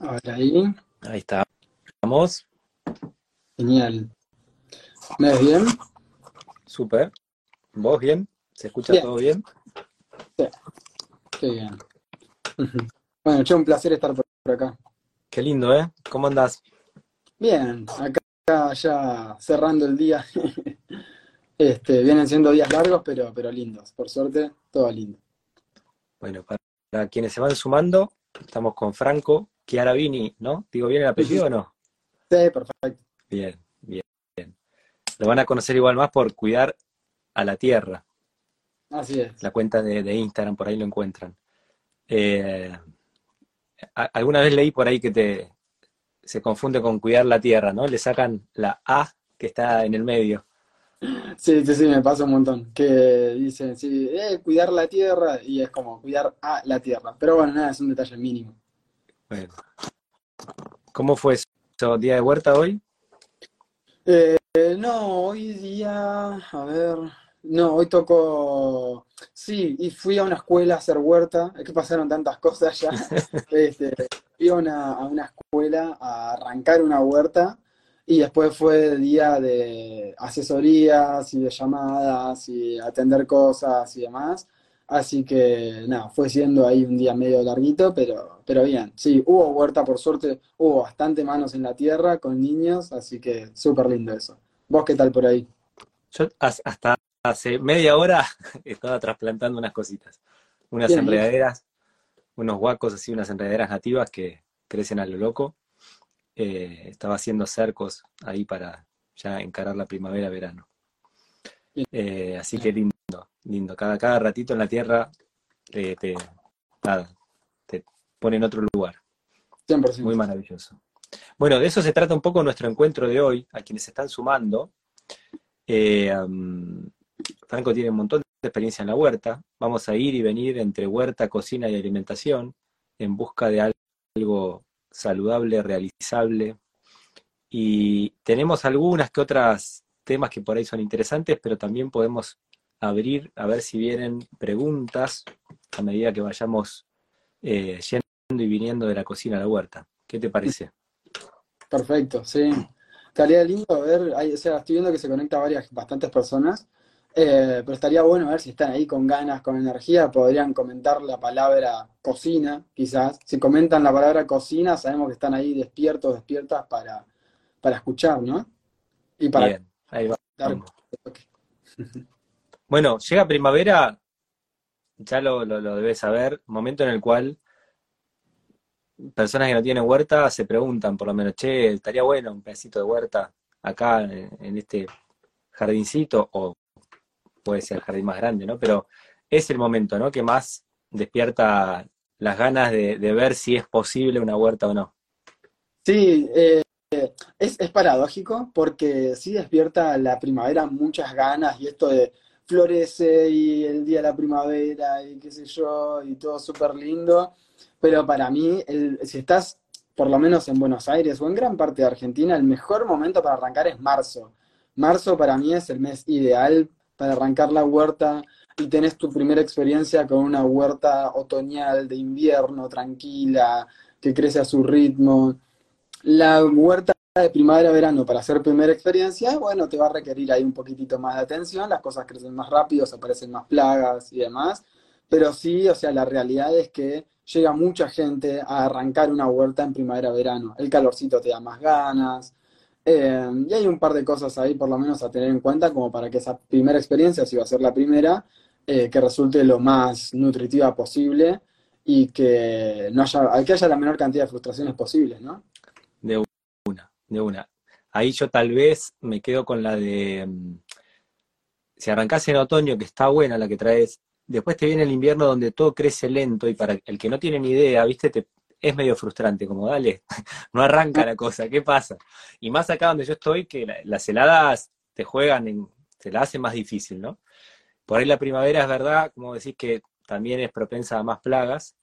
Ahora ahí. Ahí está. Vamos. Genial. ¿Me ves bien? Súper. ¿Vos bien? ¿Se escucha Bien. todo bien? Qué bien. Bueno, che, un placer estar por por acá. Qué lindo, ¿eh? ¿Cómo andás? Bien, acá ya cerrando el día. Este, vienen siendo días largos, pero, pero lindos. Por suerte, todo lindo. Bueno, para, para quienes se van sumando, estamos con Franco Chiaravini, ¿no? ¿Digo bien el apellido o no? Sí, perfecto. Bien, bien, bien. Lo van a conocer igual más por cuidar a la tierra. Así es. La cuenta de, de Instagram, por ahí lo encuentran. Eh, alguna vez leí por ahí que te se confunde con cuidar la tierra, ¿no? Le sacan la A que está en el medio. Sí, sí, sí, me pasa un montón. Que dicen, sí, eh, cuidar la tierra y es como cuidar a la tierra. Pero bueno, nada, es un detalle mínimo. Bueno. ¿Cómo fue eso? ¿Día de huerta hoy? Eh, no, hoy día, a ver, no, hoy tocó, sí, y fui a una escuela a hacer huerta, es que pasaron tantas cosas ya, este, fui a una, a una escuela a arrancar una huerta y después fue día de asesorías y de llamadas y atender cosas y demás, así que nada, fue siendo ahí un día medio larguito, pero, pero bien, sí, hubo huerta por suerte, hubo bastante manos en la tierra con niños, así que súper lindo eso. ¿Vos qué tal por ahí? Yo has- hasta hace media hora estaba trasplantando unas cositas, unas Bien, enredaderas, unos guacos así, unas enredaderas nativas que crecen a lo loco. Eh, estaba haciendo cercos ahí para ya encarar la primavera-verano. Eh, así que lindo, lindo. Cada, cada ratito en la tierra te, te- nada, te pone en otro lugar. 100%. Muy maravilloso. Bueno, de eso se trata un poco nuestro encuentro de hoy, a quienes se están sumando. Eh, um, Franco tiene un montón de experiencia en la huerta. Vamos a ir y venir entre huerta, cocina y alimentación en busca de al- algo saludable, realizable. Y tenemos algunas que otras temas que por ahí son interesantes, pero también podemos abrir a ver si vienen preguntas a medida que vayamos eh, yendo y viniendo de la cocina a la huerta. ¿Qué te parece? Perfecto, sí. Estaría lindo ver, hay- o sea, estoy viendo que se conecta varias, bastantes personas, eh, pero estaría bueno ver si están ahí con ganas, con energía, podrían comentar la palabra cocina, quizás. Si comentan la palabra cocina, sabemos que están ahí despiertos, despiertas para, para escuchar, ¿no? Y para Bien, ahí va. dar. Bueno, llega primavera, ya lo, debes saber, momento en el cual personas que no tienen huerta se preguntan, por lo menos, che, estaría bueno un pedacito de huerta acá en, en este jardincito, o puede ser el jardín más grande, ¿no? Pero es el momento, ¿no? Que más despierta las ganas de, de ver si es posible una huerta o no. Sí, eh, es, es paradójico porque sí despierta la primavera muchas ganas y esto de florece y el día de la primavera y qué sé yo y todo súper lindo, pero para mí el- si estás por lo menos en Buenos Aires o en gran parte de Argentina, el mejor momento para arrancar es marzo. Marzo para mí es el mes ideal para arrancar la huerta y tenés tu primera experiencia con una huerta otoñal de invierno, tranquila, que crece a su ritmo. La huerta de primavera-verano para hacer primera experiencia, bueno, te va a requerir ahí un poquitito más de atención, las cosas crecen más rápido, se aparecen más plagas y demás, pero sí, o sea, la realidad es que llega mucha gente a arrancar una huerta en primavera-verano. El calorcito te da más ganas, eh, y hay un par de cosas ahí por lo menos a tener en cuenta como para que esa primera experiencia, si va a ser la primera, eh, que resulte lo más nutritiva posible y que no haya, que haya la menor cantidad de frustraciones posibles, ¿no? De una. Ahí yo tal vez me quedo con la de, mm, si arrancás en otoño, que está buena la que traes, después te viene el invierno donde todo crece lento y para el que no tiene ni idea, viste, te, es medio frustrante, como dale, no arranca la cosa, ¿qué pasa? Y más acá donde yo estoy, que la- las heladas te juegan, en, te la hacen más difícil, ¿no? Por ahí la primavera es verdad, como decís que también es propensa a más plagas,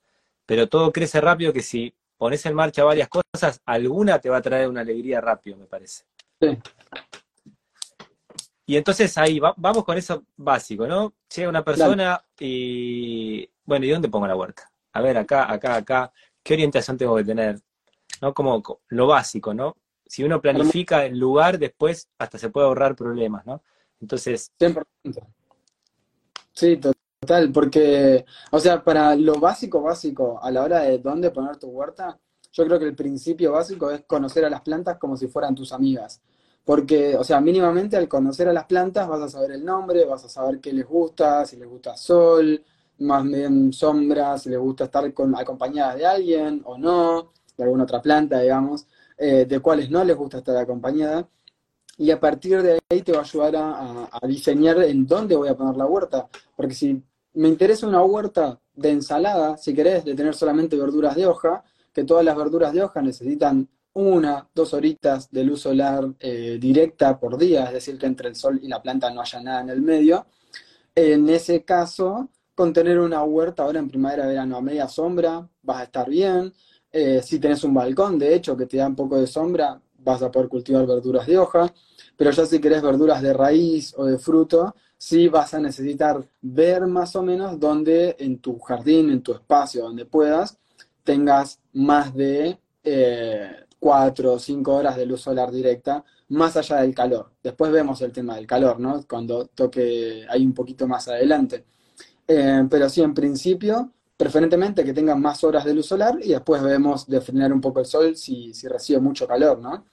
pero todo crece rápido que si pones en marcha varias cosas, alguna te va a traer una alegría rápido, me parece. Sí. Y entonces ahí va- vamos con eso básico, ¿no? Llega una persona y, bueno, ¿y dónde pongo la huerta? A ver, acá, acá, acá, ¿qué orientación tengo que tener? ¿no? Como lo básico, ¿no? Si uno planifica el lugar, después hasta se puede ahorrar problemas, ¿no? Entonces... 100%. Sí, total, porque, o sea, para lo básico, básico, a la hora de dónde poner tu huerta, yo creo que el principio básico es conocer a las plantas como si fueran tus amigas. Porque, o sea, mínimamente al conocer a las plantas vas a saber el nombre, vas a saber qué les gusta, si les gusta sol, más bien sombra, si les gusta estar con, acompañadas de alguien o no, de alguna otra planta, digamos, eh, de cuáles no les gusta estar acompañada. Y a partir de ahí te va a ayudar a diseñar en dónde voy a poner la huerta. Porque si me interesa una huerta de ensalada, si querés, de tener solamente verduras de hoja, que todas las verduras de hoja necesitan una, dos horitas de luz solar eh, directa por día, es decir, que entre el sol y la planta no haya nada en el medio. En ese caso, con tener una huerta ahora en primavera, verano a media sombra, vas a estar bien. Eh, si tenés un balcón, de hecho, que te da un poco de sombra, vas a poder cultivar verduras de hoja. Pero ya si querés verduras de raíz o de fruto, sí vas a necesitar ver más o menos dónde en tu jardín, en tu espacio, donde puedas, tengas más de eh, cuatro o cinco horas de luz solar directa, más allá del calor. Después vemos el tema del calor, ¿no? Cuando toque ahí un poquito más adelante. Eh, pero sí, en principio, preferentemente que tengan más horas de luz solar y después vemos de frenar un poco el sol si, si recibe mucho calor, ¿no?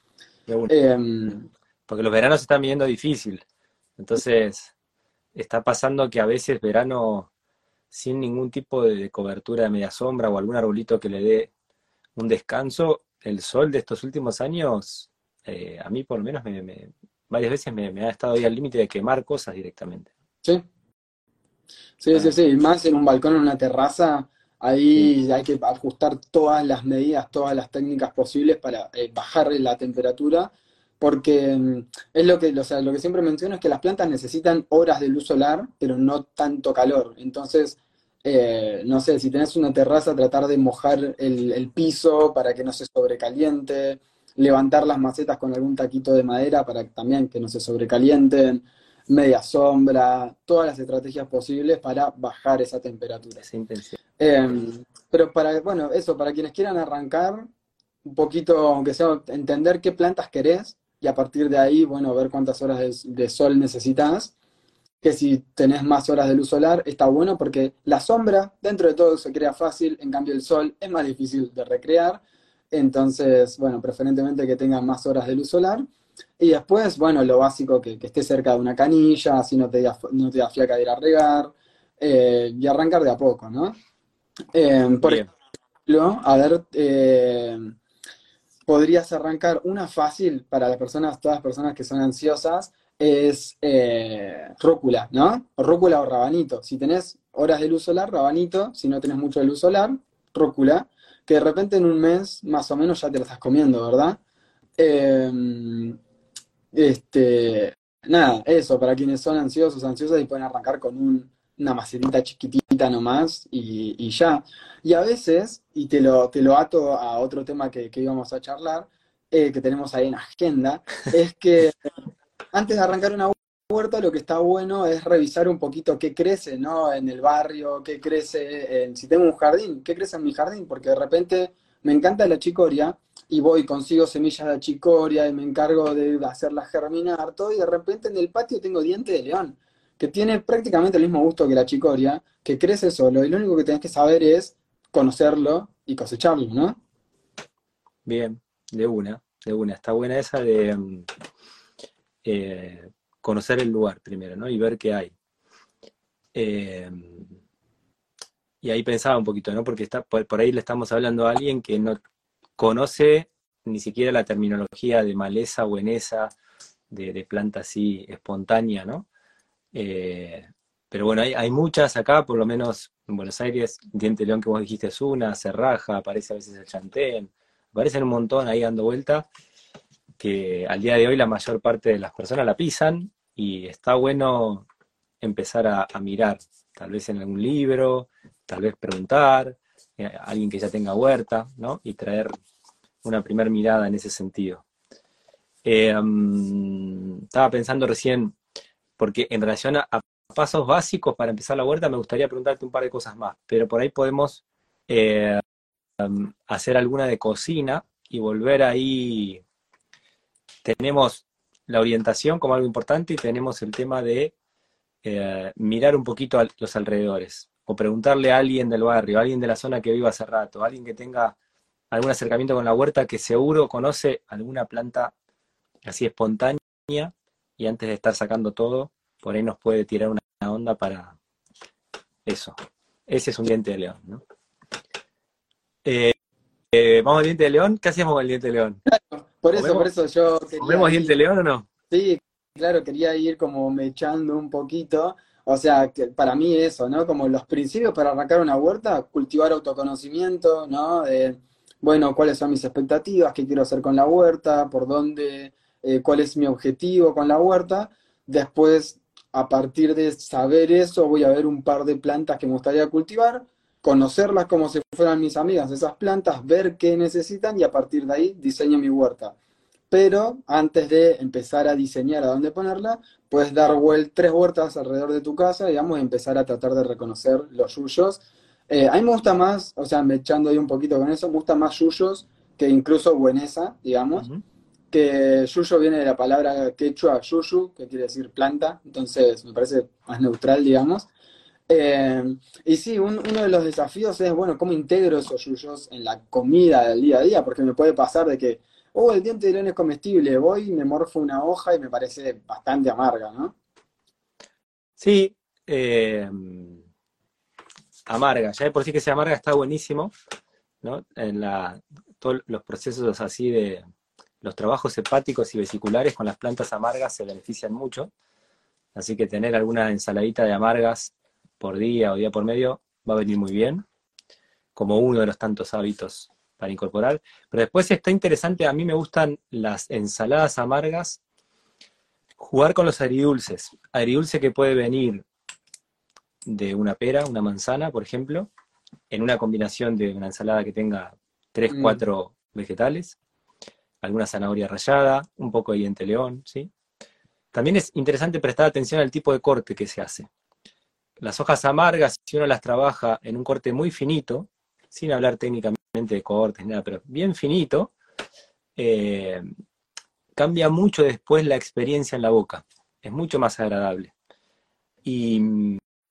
Em, Porque los veranos se están viendo difícil. Entonces, está pasando que a veces verano sin ningún tipo de cobertura de media sombra o algún arbolito que le dé un descanso, el sol de estos últimos años, eh, a mí por lo menos me, varias veces me, ha estado ahí al límite de quemar cosas directamente. Sí. Sí, sí, sí. Más en un balcón, en una terraza, ahí hay que ajustar todas las medidas, todas las técnicas posibles para eh, bajar la temperatura, porque mm, es lo que, o sea, lo que siempre menciono es que las plantas necesitan horas de luz solar, pero no tanto calor. Entonces, eh, no sé, si tenés una terraza, tratar de mojar el, piso para que no se sobrecaliente, levantar las macetas con algún taquito de madera para también que no se sobrecalienten, media sombra, todas las estrategias posibles para bajar esa temperatura. Esa intensidad. Em, pero para, bueno, eso, para quienes quieran arrancar, un poquito, aunque sea entender qué plantas querés y a partir de ahí, bueno, ver cuántas horas de sol necesitas que si tenés más horas de luz solar está bueno porque la sombra dentro de todo se crea fácil, en cambio el sol es más difícil de recrear, entonces, bueno, preferentemente que tenga más horas de luz solar. Y después, bueno, lo básico, que, esté cerca de una canilla, así no te da, no te da fiaca de ir a regar, eh, y arrancar de a poco, ¿no? Eh, por ejemplo, a ver, eh, podrías arrancar una fácil para las personas, todas las personas que son ansiosas, es eh, rúcula, ¿no? Rúcula o rabanito. Si tenés horas de luz solar, rabanito. Si no tenés mucho de luz solar, rúcula. Que de repente en un mes más o menos ya te la estás comiendo, ¿verdad? Em, este, nada, eso, para quienes son ansiosos, ansiosas y pueden arrancar con una macetita chiquitita nomás y, y, ya. Y a veces, y te lo, te lo ato a otro tema que, íbamos a charlar, eh, que tenemos ahí en agenda, es que antes de arrancar una huerta, lo que está bueno es revisar un poquito qué crece, ¿no? En el barrio, qué crece, en, si tengo un jardín, qué crece en mi jardín, porque de repente me encanta la chicoria y voy, consigo semillas de chicoria y me encargo de hacerlas germinar, todo, y de repente en el patio tengo diente de león, que tiene prácticamente el mismo gusto que la chicoria, que crece solo, y lo único que tenés que saber es conocerlo y cosecharlo, ¿no? Bien, de una, de una. Está buena esa de, mm, eh, conocer el lugar primero, ¿no? Y ver qué hay. Eh, y ahí pensaba un poquito, ¿no? Porque está, por, ahí le estamos hablando a alguien que no conoce ni siquiera la terminología de maleza o enesa, de, planta así espontánea, ¿no? Eh, pero bueno, hay, hay, muchas acá, por lo menos en Buenos Aires, Diente León que vos dijiste es una, Cerraja, aparece a veces el Chantén, aparecen un montón ahí dando vuelta que al día de hoy la mayor parte de las personas la pisan y está bueno empezar a, mirar, tal vez en algún libro, tal vez preguntar, eh, a alguien que ya tenga huerta, ¿no? Y traer una primera mirada en ese sentido. Eh, mm, estaba pensando recién, porque en relación a, pasos básicos para empezar la huerta, me gustaría preguntarte un par de cosas más, pero por ahí podemos eh, hacer alguna de cocina y volver ahí. Tenemos la orientación como algo importante y tenemos el tema de eh, mirar un poquito los alrededores o preguntarle a alguien del barrio, a alguien de la zona que viva hace rato, a alguien que tenga algún acercamiento con la huerta que seguro conoce alguna planta así espontánea y antes de estar sacando todo, por ahí nos puede tirar una onda para eso. Ese es un diente de león, ¿no? Eh, eh, ¿Vamos al diente de león? ¿Qué hacíamos con el diente de león? por eso, por eso yo quería ¿Comemos diente de león o no? Sí, claro, quería ir como mechando un poquito. O sea, que para mí eso, ¿no? Como los principios para arrancar una huerta, cultivar autoconocimiento, ¿no? De, bueno, cuáles son mis expectativas, qué quiero hacer con la huerta, por dónde, eh, cuál es mi objetivo con la huerta. Después, a partir de saber eso, voy a ver un par de plantas que me gustaría cultivar, conocerlas como si fueran mis amigas, esas plantas, ver qué necesitan y a partir de ahí diseño mi huerta. Pero antes de empezar a diseñar a dónde ponerla, puedes dar tres huertas alrededor de tu casa, digamos, y empezar a tratar de reconocer los yuyos. Eh, a mí me gusta más, o sea, me echando ahí un poquito con eso, me gusta más yuyos que incluso buenesa, digamos que yuyo viene de la palabra quechua yuyu, que quiere decir planta, entonces me parece más neutral, digamos. Eh, y sí, uno de los desafíos es, bueno, cómo integro esos yuyos en la comida del día a día, porque me puede pasar de que, oh, el diente de león es comestible, voy me morfo una hoja y me parece bastante amarga, ¿no? Sí, eh, amarga, ya de por sí que sea amarga está buenísimo, ¿no? En todos los procesos así de, los trabajos hepáticos y vesiculares con las plantas amargas se benefician mucho, así que tener alguna ensaladita de amargas por día o día por medio va a venir muy bien, como uno de los tantos hábitos para incorporar. Pero después está interesante, a mí me gustan las ensaladas amargas, jugar con los agridulces. Agridulce que puede venir de una pera, una manzana, por ejemplo, en una combinación de una ensalada que tenga 3, 4 mm. vegetales, alguna zanahoria rallada, un poco de diente león, ¿sí? También es interesante prestar atención al tipo de corte que se hace. Las hojas amargas, si uno las trabaja en un corte muy finito, sin hablar técnicamente de cortes, nada, pero bien finito, eh, cambia mucho después la experiencia en la boca. Es mucho más agradable. Y,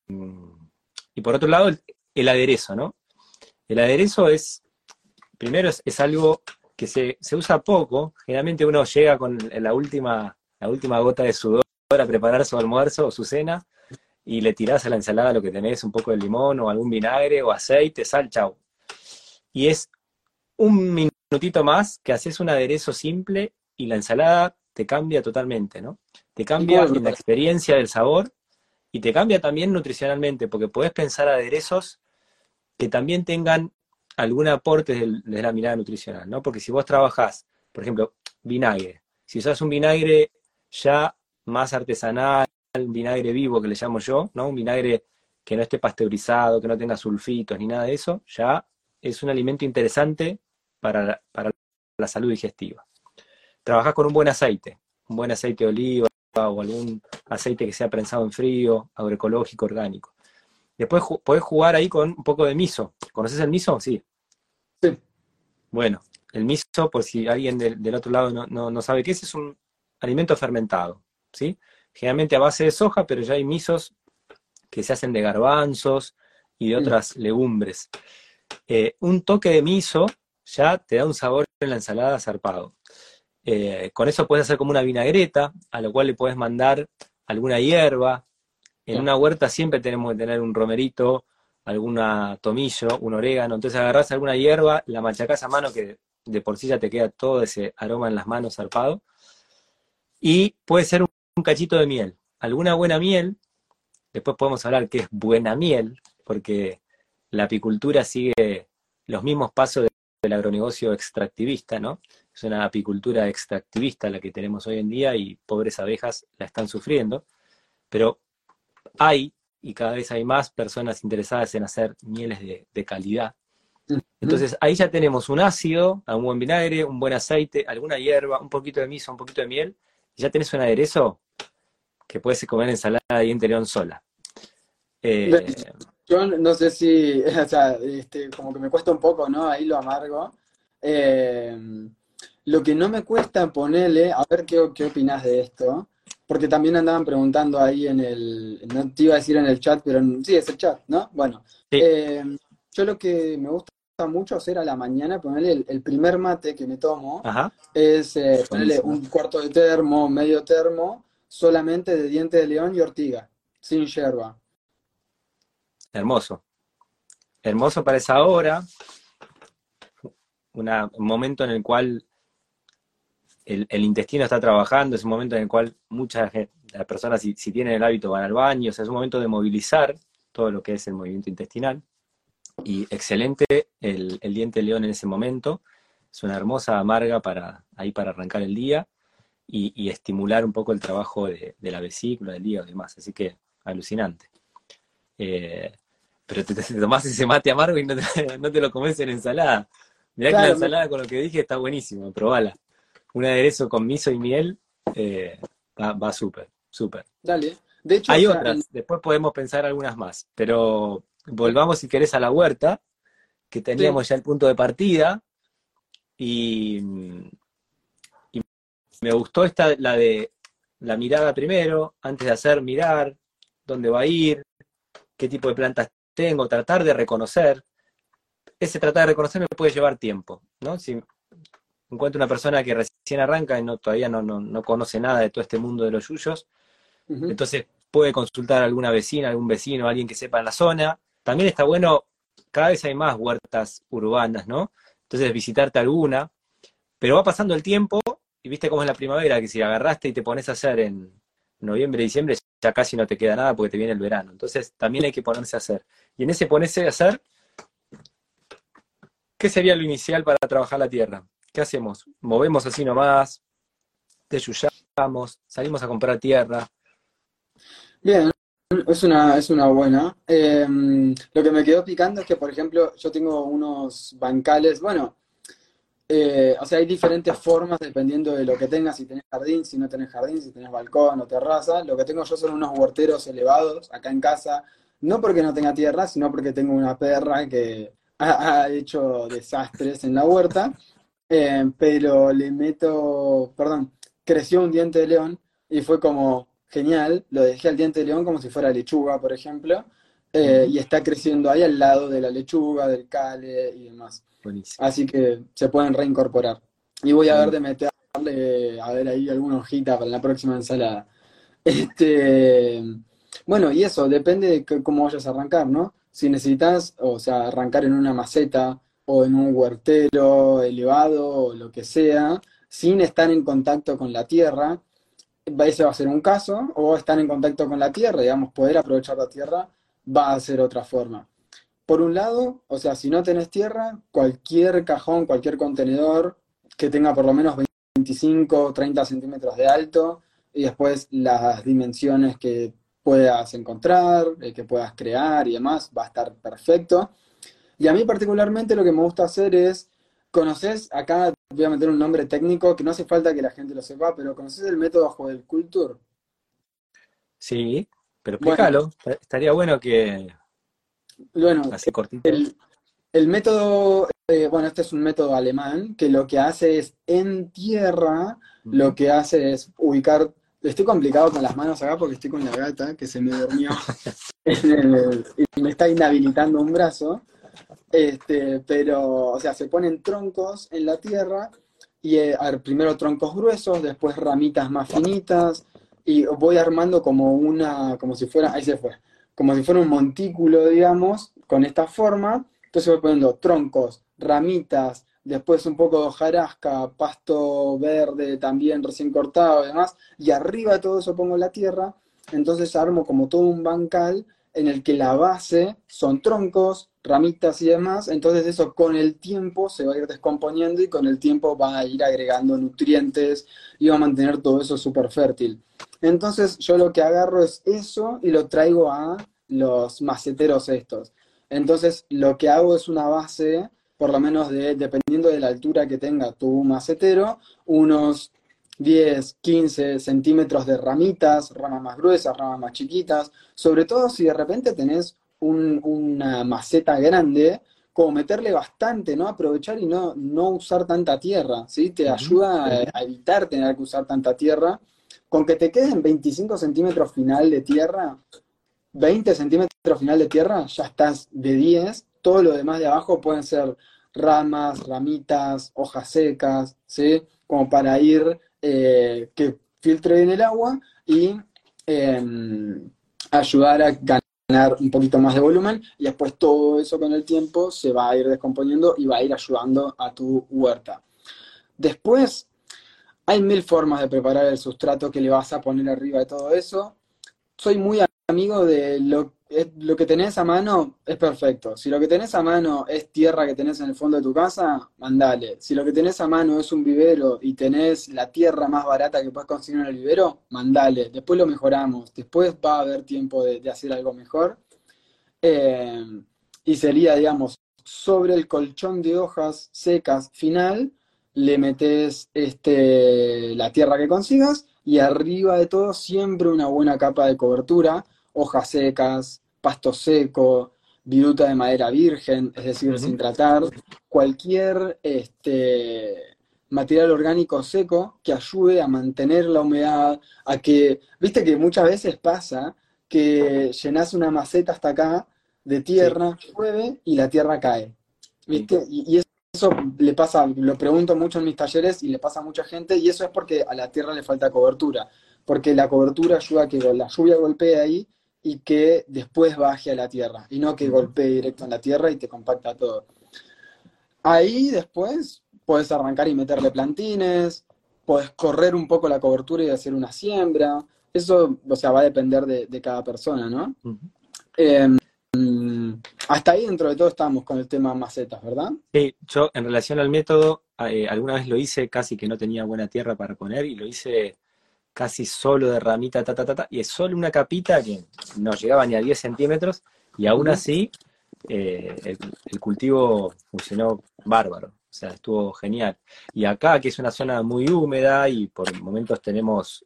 y por otro lado, el, aderezo, ¿no? El aderezo es, primero es algo que se, usa poco. Generalmente uno llega con la última, la última gota de sudor a preparar su almuerzo o su cena y le tirás a la ensalada lo que tenés, un poco de limón o algún vinagre o aceite, sal, chau. Y es un minutito más que haces un aderezo simple y la ensalada te cambia totalmente, ¿no? Te cambia la experiencia del sabor y te cambia también nutricionalmente, porque puedes pensar aderezos que también tengan algún aporte desde, la mirada nutricional, ¿no? Porque si vos trabajás, por ejemplo, vinagre, si usas un vinagre ya más artesanal, un vinagre vivo que le llamo yo, ¿no? Un vinagre que no esté pasteurizado, que no tenga sulfitos ni nada de eso, ya es un alimento interesante para, para la salud digestiva. Trabajás con un buen aceite, un buen aceite de oliva o algún aceite que sea prensado en frío, agroecológico, orgánico. Después podés jugar ahí con un poco de miso. ¿Conoces el miso? Sí. Sí. Bueno, el miso, por si alguien del, otro lado no, sabe qué es, es un alimento fermentado, ¿sí? Generalmente a base de soja, pero ya hay misos que se hacen de garbanzos y de mm. otras legumbres. Eh, un toque de miso ya te da un sabor en la ensalada zarpado. Eh, con eso puedes hacer como una vinagreta, a lo cual le puedes mandar alguna hierba, en una huerta siempre tenemos que tener un romerito, alguna tomillo, un orégano. Entonces agarrás alguna hierba, la machacás a mano, que de por sí ya te queda todo ese aroma en las manos zarpado. Y puede ser un cachito de miel. Alguna buena miel, después podemos hablar qué es buena miel, porque la apicultura sigue los mismos pasos del agronegocio extractivista, ¿no? Es una apicultura extractivista la que tenemos hoy en día y pobres abejas la están sufriendo. Pero hay, y cada vez hay más personas interesadas en hacer mieles de, calidad. Entonces ahí ya tenemos un ácido, un buen vinagre, un buen aceite, alguna hierba, un poquito de miso, un poquito de miel, y ya tenés un aderezo que puedes comer ensalada de interior sola. Eh, yo no sé si, o sea, este, como que me cuesta un poco, ¿no? Ahí lo amargo. Eh, lo que no me cuesta ponerle, a ver qué, qué opinás de esto, porque también andaban preguntando ahí en el, no te iba a decir en el chat, pero sí, es el chat, ¿no? Bueno, Sí. eh, yo lo que me gusta mucho hacer a la mañana, ponerle el, el primer mate que me tomo, Ajá. es eh, ponerle un cuarto de termo, medio termo, solamente de diente de león y ortiga, sin yerba. Hermoso. Hermoso para esa hora. Una- un momento en el cual el, el intestino está trabajando, es un momento en el cual muchas las personas, si, si tienen el hábito, van al baño, o sea, es un momento de movilizar todo lo que es el movimiento intestinal. Y excelente el, el diente de león en ese momento. Es una hermosa amarga para, ahí para arrancar el día y, y estimular un poco el trabajo de, de la vesícula, del hígado y demás. Así que alucinante. Eh, pero te, te tomás ese mate amargo y no te, no te lo comes en ensalada. Mirá que la me- ensalada con lo que dije está buenísimo, probala. Un aderezo con miso y miel eh, va, va súper, súper. Dale. De hecho, Hay o sea, otras, en- después podemos pensar algunas más, pero volvamos si querés a la huerta, que teníamos ya el punto de partida, y, y me gustó esta, la de la mirada primero, antes de hacer, mirar, dónde va a ir, qué tipo de plantas tengo, tratar de reconocer. Ese tratar de reconocer me puede llevar tiempo, ¿no? Si encuentro una persona que recién arranca y no, todavía no, no, no conoce nada de todo este mundo de los yuyos, entonces puede consultar a alguna vecina, algún vecino, alguien que sepa en la zona. También está bueno, cada vez hay más huertas urbanas, ¿no? Entonces visitarte alguna, pero va pasando el tiempo y viste cómo es la primavera, que si la agarraste y te pones a hacer en noviembre, diciembre, ya casi no te queda nada porque te viene el verano. Entonces también hay que ponerse a hacer. Y en ese ponerse a hacer, ¿qué sería lo inicial para trabajar la tierra? ¿Qué hacemos? Movemos así nomás, teyuyamos, salimos a comprar tierra, Bien, es una, es una buena. Eh, lo que me quedó picando es que, por ejemplo, yo tengo unos bancales, bueno, eh, o sea, hay diferentes formas dependiendo de lo que tengas, si tenés jardín, si no tenés jardín, si tenés balcón o terraza. Lo que tengo yo son unos huerteros elevados acá en casa, no porque no tenga tierra, sino porque tengo una perra que ha hecho desastres en la huerta, Eh, pero le meto, perdón, creció un diente de león y fue como genial, lo dejé al diente de león como si fuera lechuga, por ejemplo, eh, y está creciendo ahí al lado de la lechuga, del cale y demás. buenísimo. Así que se pueden reincorporar. Y voy a ver de meterle, a ver ahí alguna hojita para la próxima ensalada. Este, bueno, y eso, depende de que- cómo vayas a arrancar, ¿no? Si necesitas, o sea, arrancar en una maceta o en un huertero elevado o lo que sea, sin estar en contacto con la tierra, ese va a ser un caso, o estar en contacto con la tierra, digamos, poder aprovechar la tierra, va a ser otra forma. Por un lado, o sea, si no tenés tierra, cualquier cajón, cualquier contenedor que tenga por lo menos 25 o 30 centímetros de alto y después las dimensiones que puedas encontrar, que puedas crear y demás, va a estar perfecto. Y a mí particularmente lo que me gusta hacer es, ¿conoces? Acá voy a meter un nombre técnico que no hace falta que la gente lo sepa, pero ¿conoces el método Joel Culture? Sí, pero Bueno. explícalo. Estaría bueno que, Bueno, así cortito. El, el método, eh, bueno, este es un método alemán que lo que hace es en tierra, lo que hace es ubicar. Estoy complicado con las manos acá porque estoy con la gata que se me durmió en el- y me está inhabilitando un brazo. Este, pero, o sea, se ponen troncos en la tierra y eh, primero troncos gruesos, después ramitas más finitas y voy armando como una, como si fuera, ahí se fue, como si fuera un montículo, digamos, con esta forma. Entonces voy poniendo troncos, ramitas, después un poco de hojarasca, pasto verde también recién cortado y demás, y arriba de todo eso pongo la tierra. Entonces armo como todo un bancal en el que la base son troncos, ramitas y demás. Entonces eso con el tiempo se va a ir descomponiendo y con el tiempo va a ir agregando nutrientes y va a mantener todo eso súper fértil. Entonces yo lo que agarro es eso y lo traigo a los maceteros estos. Entonces lo que hago es una base, por lo menos de, dependiendo de la altura que tenga tu macetero, unos 10, 15 centímetros de ramitas, ramas más gruesas, ramas más chiquitas, sobre todo si de repente tenés un- una maceta grande, como meterle bastante, ¿no? Aprovechar y no, no usar tanta tierra, ¿sí? Te ayuda a, a evitar tener que usar tanta tierra. Con que te queden 25 centímetros final de tierra, 20 centímetros final de tierra, ya estás de 10. Todo lo demás de abajo pueden ser ramas, ramitas, hojas secas, ¿sí? Como para ir, eh, que filtre bien el agua y em, ayudar a ganar un poquito más de volumen y después todo eso con el tiempo se va a ir descomponiendo y va a ir ayudando a tu huerta. Después, hay mil formas de preparar el sustrato que le vas a poner arriba de todo eso. Soy muy amigo de lo, lo que tenés a mano, es perfecto. Si lo que tenés a mano es tierra que tenés en el fondo de tu casa, mandale. Si lo que tenés a mano es un vivero y tenés la tierra más barata que puedes conseguir en el vivero, mandale. Después lo mejoramos. Después va a haber tiempo de, hacer algo mejor. Eh, y sería, digamos, sobre el colchón de hojas secas final, le metes este, la tierra que consigas y arriba de todo siempre una buena capa de cobertura, hojas secas, pasto seco, viruta de madera virgen, es decir, sin tratar, cualquier este, material orgánico seco que ayude a mantener la humedad, a que, viste que muchas veces pasa que llenas una maceta hasta acá de tierra, llueve y la tierra cae, ¿viste? Y, y eso le pasa, lo pregunto mucho en mis talleres y le pasa a mucha gente, y eso es porque a la tierra le falta cobertura, porque la cobertura ayuda a que la lluvia golpee ahí y que después baje a la tierra, y no que golpee directo en la tierra y te compacta todo. Ahí después puedes arrancar y meterle plantines, puedes correr un poco la cobertura y hacer una siembra. Eso, o sea, va a depender de, de cada persona, ¿no? Eh, mm, hasta ahí dentro de todo estamos con el tema macetas, ¿verdad? Sí, yo en relación al método, eh, alguna vez lo hice casi que no tenía buena tierra para poner y lo hice casi solo de ramita, ta, ta, ta, ta, y es solo una capita que no llegaba ni a 10 centímetros y aún así eh, el, el cultivo funcionó bárbaro, o sea, estuvo genial. Y acá, que es una zona muy húmeda y por momentos tenemos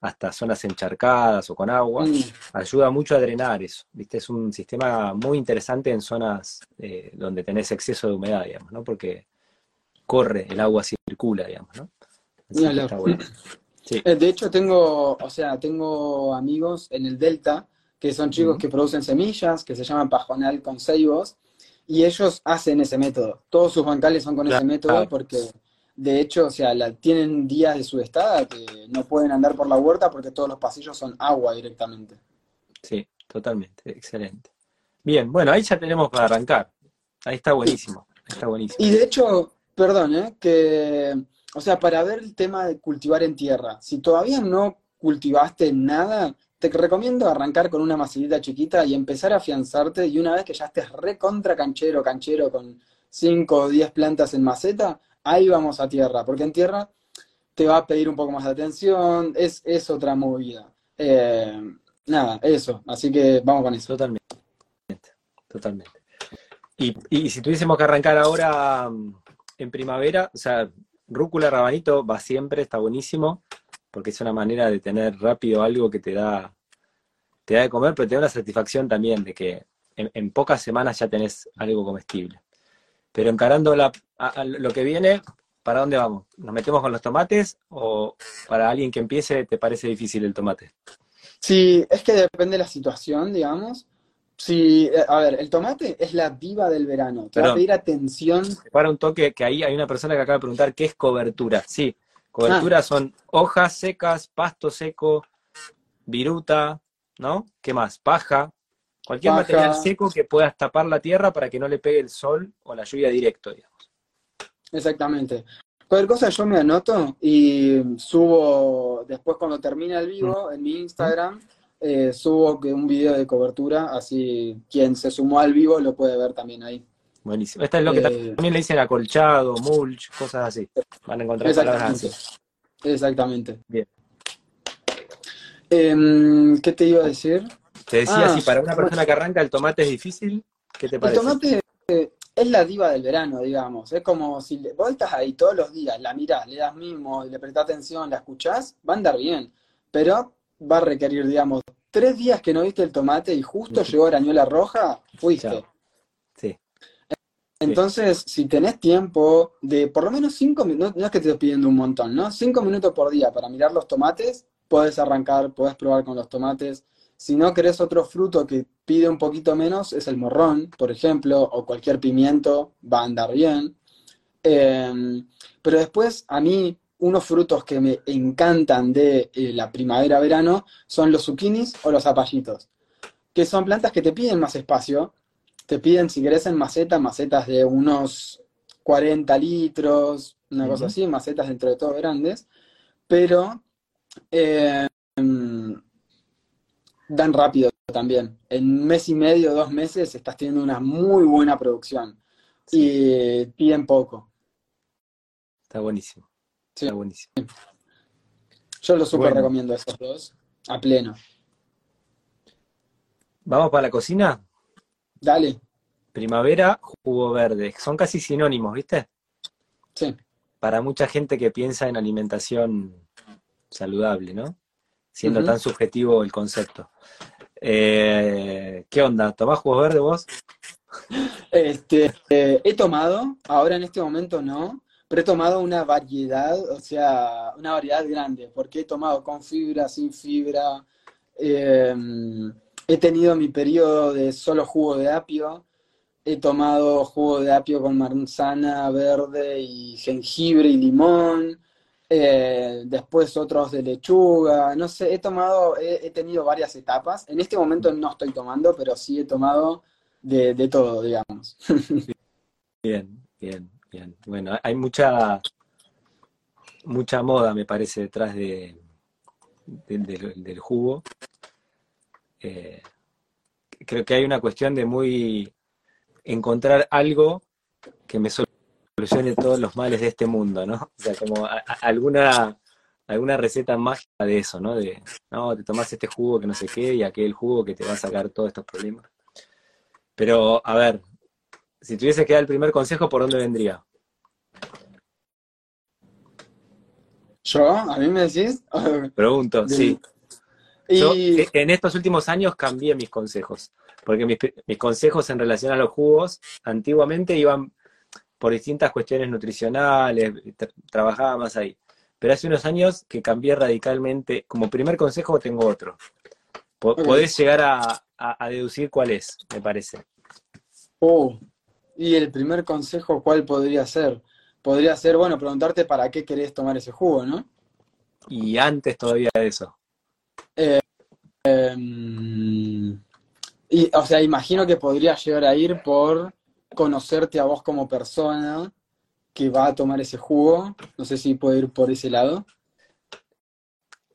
hasta zonas encharcadas o con agua, Mm, ayuda mucho a drenar eso, ¿viste? Es un sistema muy interesante en zonas eh, donde tenés exceso de humedad, digamos, ¿no? Porque corre, el agua circula, digamos, ¿no? Así ni que hablar. está bueno. Sí. Eh, De hecho, tengo, o sea, tengo amigos en el Delta que son chicos que producen semillas, que se llaman pajonal con ceibos, y ellos hacen ese método. Todos sus bancales son con ese método porque, de hecho, o sea, la- tienen días de su estada que no pueden andar por la huerta porque todos los pasillos son agua directamente. Sí, totalmente, excelente. Bien, bueno, ahí ya tenemos para arrancar. Ahí está buenísimo, ahí está buenísimo. Y de hecho, perdón, ¿eh? que, o sea, para ver el tema de cultivar en tierra, si todavía no cultivaste nada, te recomiendo arrancar con una macetita chiquita y empezar a afianzarte y una vez que ya estés recontra canchero, canchero con 5 o 10 plantas en maceta, ahí vamos a tierra, porque en tierra te va a pedir un poco más de atención, es, es otra movida. Eh, nada, eso, así que vamos con eso. Totalmente, totalmente. Y, y si tuviésemos que arrancar ahora mm, en primavera, o sea, rúcula, rabanito va siempre, está buenísimo, porque es una manera de tener rápido algo que te da, te da de comer, pero te da una satisfacción también de que en, pocas semanas ya tenés algo comestible. Pero encarando lo que viene, ¿para dónde vamos? ¿Nos metemos con los tomates o para alguien que empiece te parece difícil el tomate? Sí, es que depende de la situación, digamos. Si, eh, a ver, el tomate es la diva del verano. Te va a pedir atención. Para un toque que ahí hay una persona que acaba de preguntar qué es cobertura. Sí, cobertura son hojas secas, pasto seco, viruta, ¿no? ¿Qué más? Paja. Cualquier Paja. material seco que puedas tapar la tierra para que no le pegue el sol o la lluvia directo, digamos. Exactamente. Cualquier cosa yo me anoto y subo, después cuando termine el vivo, en mi Instagram, eh, subo que un video de cobertura, así quien se sumó al vivo lo puede ver también ahí. Buenísimo. Esta es lo que Eh, también le dicen acolchado, mulch, cosas así. Van a encontrar palabras Exactamente. así. Exactamente. Bien. Em, ¿qué te iba a decir? Te decía, Ah, si para una persona que arranca el tomate es difícil, ¿qué te El parece? tomate eh, es la diva del verano, digamos. Es como si le- vos estás ahí todos los días, la mirás, le das mimo, le prestás atención, la escuchás, va a andar bien. Pero va a requerir, digamos, tres días que no viste el tomate y justo Ujú. llegó Arañuela Roja, fuiste. Chao. Sí. Entonces, si tenés tiempo de por lo menos cinco minutos, no es que te estoy pidiendo un montón, ¿no? Cinco minutos por día para mirar los tomates, puedes arrancar, puedes probar con los tomates. Si no querés otro fruto que pide un poquito menos, es el morrón, por ejemplo, o cualquier pimiento, va a andar bien. Eh, pero después, a mí, unos frutos que me encantan de eh, la primavera-verano son los zucchinis o los zapallitos, que son plantas que te piden más espacio, te piden, si querés, en macetas, macetas de unos 40 litros, una cosa así, macetas dentro de todo grandes, pero eh, dan rápido también. En mes y medio, dos meses, estás teniendo una muy buena producción y piden poco. Está buenísimo. Sí. Está buenísimo. Yo lo súper Bueno. recomiendo esos dos, a pleno. ¿Vamos para la cocina? Dale, Primavera, jugo verde. Son casi sinónimos, ¿viste? sí. Para mucha gente que piensa en alimentación saludable, ¿no? Siendo tan subjetivo el concepto. Eh, ¿qué onda? ¿Tomás jugos verdes vos? Este, eh, he tomado, ahora en este momento no, pero he tomado una variedad, o sea, una variedad grande, porque he tomado con fibra, sin fibra, eh, he tenido mi periodo de solo jugo de apio, he tomado jugo de apio con manzana verde y jengibre y limón, eh, después otros de lechuga, no sé, he tomado, he, he tenido varias etapas, en este momento no estoy tomando, pero sí he tomado de, de todo, digamos. Bien, bien, Bueno, hay mucha, mucha moda, me parece, detrás de, de- del- jugo. Eh, creo que hay una cuestión de muy encontrar algo que me solucione todos los males de este mundo, ¿no? O sea, como alguna, alguna receta mágica de eso, ¿no? De, no, te tomás este jugo que no sé qué y aquel jugo que te va a sacar todos estos problemas. Pero, a ver, si tuviese que dar el primer consejo, ¿por dónde vendría? ¿Yo? ¿A mí me decís? Pregunto, De- sí. Yo Y eh, en estos últimos años cambié mis consejos, porque mis, mis consejos en relación a los jugos antiguamente iban por distintas cuestiones nutricionales, tra- trabajaba más ahí. Pero hace unos años que cambié radicalmente, como primer consejo tengo otro. Ok. Podés llegar a, a- a deducir cuál es, me parece. oh, y el primer consejo, ¿cuál podría ser? Podría ser, bueno, preguntarte para qué querés tomar ese jugo, ¿no? Y antes todavía de eso. Em, y, o sea, imagino que podría llegar a ir por conocerte a vos como persona que va a tomar ese jugo. No sé si puede ir por ese lado.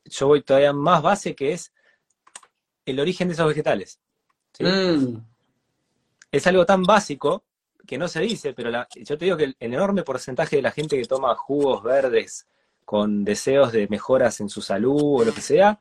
Yo voy todavía más base que es el origen de esos vegetales. ¿sí? Mm, es algo tan básico que no se dice, pero la- yo te digo que el, el enorme porcentaje de la gente que toma jugos verdes con deseos de mejoras en su salud o lo que sea,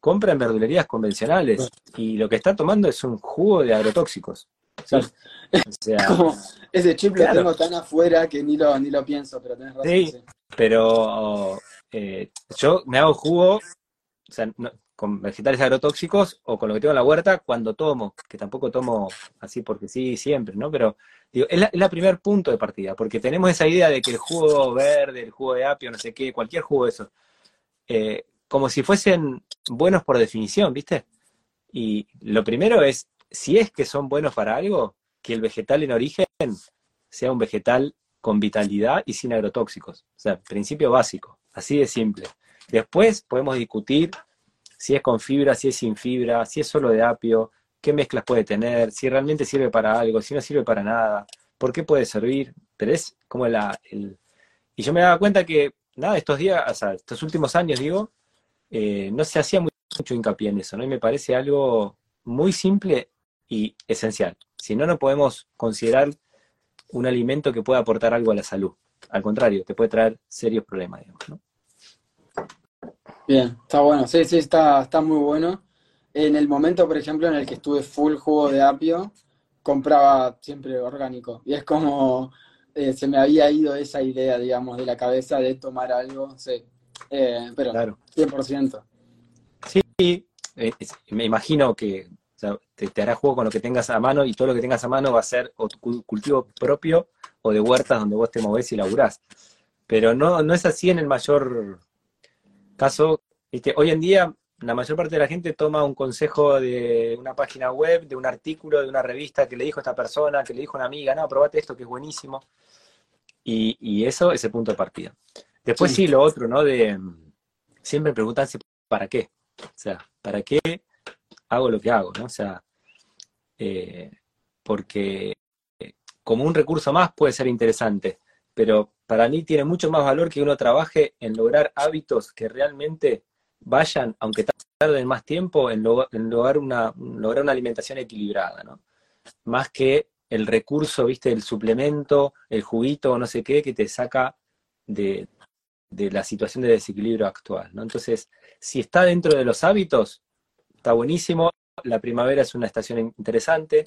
compra en verdulerías convencionales y lo que está tomando es un jugo de agrotóxicos. ¿sí? O sea, como ese chip Claro. lo tengo tan afuera que ni lo, ni lo pienso, pero tenés razón. Sí. sí. pero eh, yo me hago jugo, o sea, no- con vegetales agrotóxicos o con lo que tengo en la huerta cuando tomo, que tampoco tomo así porque sí siempre, ¿no? Pero digo, es la, es la primer punto de partida, porque tenemos esa idea de que el jugo verde, el jugo de apio, no sé qué, cualquier jugo de eso, eh, como si fuesen buenos por definición, ¿viste? Y lo primero es, si es que son buenos para algo, que el vegetal en origen sea un vegetal con vitalidad y sin agrotóxicos. O sea, principio básico, así de simple. Después podemos discutir si es con fibra, si es sin fibra, si es solo de apio, qué mezclas puede tener, si realmente sirve para algo, si no sirve para nada, por qué puede servir, pero es como la... El... Y yo me daba cuenta que, nada, estos días, o sea, estos últimos años, digo, eh, no se hacía muy- mucho hincapié en eso, ¿no? Y me parece algo muy simple y esencial. Si no, no podemos considerar un alimento que pueda aportar algo a la salud. Al contrario, te puede traer serios problemas, digamos, ¿no? Bien, está bueno, sí, sí, está, está muy bueno. En el momento, por ejemplo, en el que estuve full jugo de apio, compraba siempre orgánico. Y es como, eh, se me había ido esa idea, digamos, de la cabeza de tomar algo, sí. Eh, pero Claro. 100%. Sí, eh, me imagino que O sea, te, te hará jugo con lo que tengas a mano y todo lo que tengas a mano va a ser o tu cultivo propio o de huertas donde vos te movés y laburás. Pero no, no es así en el mayor caso. ¿viste? Hoy en día la mayor parte de la gente toma un consejo de una página web, de un artículo, de una revista que le dijo esta persona, que le dijo una amiga, no, probate esto que es buenísimo. Y, y eso es el punto de partida. Después sí. lo otro, ¿no? De siempre preguntarse para qué. O sea, ¿para qué hago lo que hago? ¿no? O sea, eh, porque como un recurso más puede ser interesante, pero para mí tiene mucho más valor que uno trabaje en lograr hábitos que realmente vayan, aunque tarden más tiempo, en, lograr, una, lograr una alimentación equilibrada, ¿no? Más que el recurso, viste, el suplemento, el juguito no sé qué, que te saca de, de la situación de desequilibrio actual, ¿no? Entonces, si está dentro de los hábitos, está buenísimo. La primavera es una estación interesante.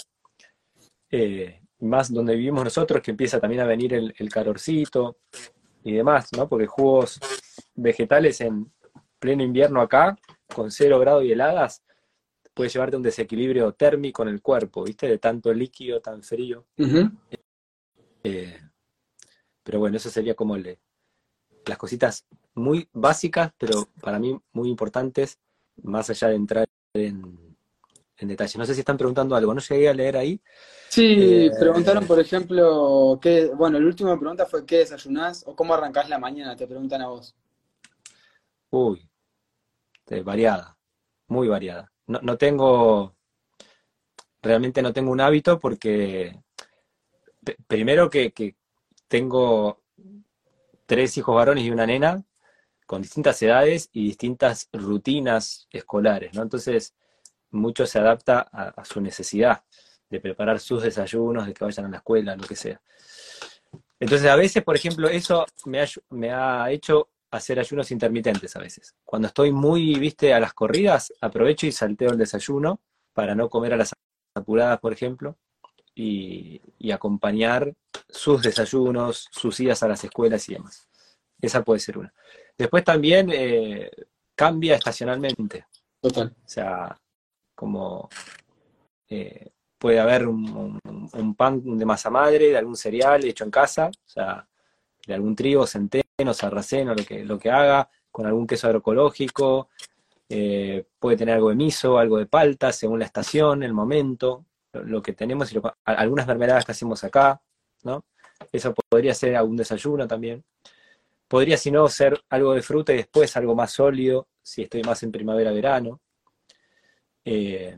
Eh, más donde vivimos nosotros, que empieza también a venir el, el calorcito y demás, ¿no? Porque jugos vegetales en pleno invierno acá, con cero grado y heladas, puede llevarte a un desequilibrio térmico en el cuerpo, ¿viste? De tanto líquido, tan frío. Eh, pero bueno, eso sería como le- las cositas muy básicas, pero para mí muy importantes, más allá de entrar en, en detalle. No sé si están preguntando algo, no llegué a leer ahí. Sí, Eh, preguntaron, por ejemplo, qué, bueno, la última pregunta fue ¿qué desayunás o cómo arrancás la mañana? Te preguntan a vos. Uy, variada, muy variada. No, no tengo, realmente no tengo un hábito porque, primero que, que tengo tres hijos varones y una nena con distintas edades y distintas rutinas escolares, ¿no? Entonces, mucho se adapta a, a su necesidad de preparar sus desayunos, de que vayan a la escuela, lo que sea. Entonces, a veces, por ejemplo, eso me ha, ayu- me ha hecho hacer ayunos intermitentes a veces. Cuando estoy muy, viste, a las corridas, aprovecho y salteo el desayuno para no comer a las apuradas, por ejemplo, y, y acompañar sus desayunos, sus idas a las escuelas y demás. Esa puede ser una. Después también eh, cambia estacionalmente. Total. O sea, como eh, puede haber un, pan de masa madre, de algún cereal hecho en casa, o sea, de algún trigo, centeno, sarraceno, lo que, lo que haga, con algún queso agroecológico, eh, puede tener algo de miso, algo de palta, según la estación, el momento, lo, que tenemos, y lo- algunas mermeladas que hacemos acá, ¿no? Eso podría ser algún desayuno también. Podría, si no, ser algo de fruta y después algo más sólido, si estoy más en primavera-verano. Eh,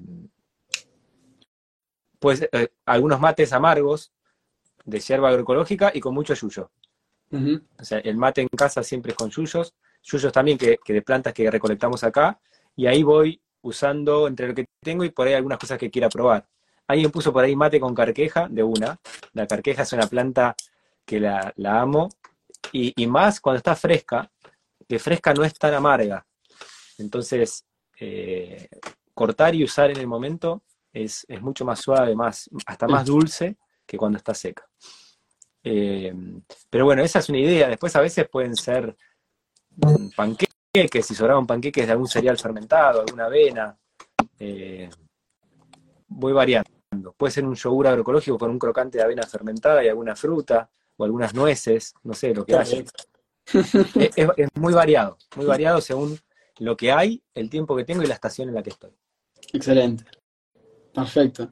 pues eh, algunos mates amargos de hierba agroecológica y con mucho yuyo. O sea, el mate en casa siempre es con yuyos, yuyos también que, que de plantas que recolectamos acá, y ahí voy usando entre lo que tengo y por ahí algunas cosas que quiera probar. Alguien puso por ahí mate con carqueja, de una. La carqueja es una planta que la, la amo, y, y más cuando está fresca, que fresca no es tan amarga. Entonces, eh, cortar y usar en el momento es, es mucho más suave, más, hasta más dulce que cuando está seca. Eh, pero bueno, esa es una idea. Después a veces pueden ser panqueques, si sobraban panqueques de algún cereal fermentado, alguna avena. Eh, voy variando. Puede ser un yogur agroecológico con un crocante de avena fermentada y alguna fruta, o algunas nueces, no sé, lo que haya. rico. Es, es- es muy variado, muy variado según lo que hay, el tiempo que tengo y la estación en la que estoy. Excelente. Perfecto.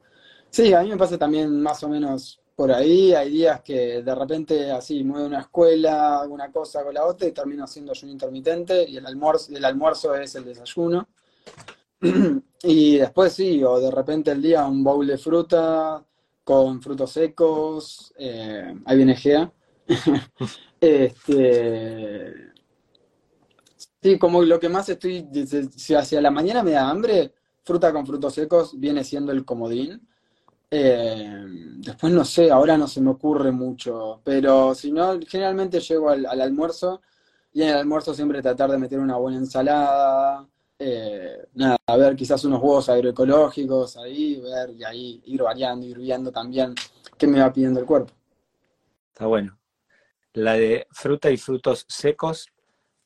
Sí, a mí me pasa también más o menos por ahí. Hay días que de repente así muevo una escuela, alguna cosa con la otra y termino haciendo ayuno intermitente y el almuerzo, el almuerzo es el desayuno. Y después sí, o de repente el día un bowl de fruta con frutos secos. eh, ahí viene Gea. Este, sí, como lo que más estoy, si hacia la mañana me da hambre, fruta con frutos secos viene siendo el comodín. Eh, después no sé, ahora no se me ocurre mucho, pero si no, generalmente llego al, al almuerzo y en el almuerzo siempre tratar de meter una buena ensalada, eh, nada, a ver quizás unos huevos agroecológicos ahí, ver y ahí ir variando, ir viendo también qué me va pidiendo el cuerpo. Está bueno. La de fruta y frutos secos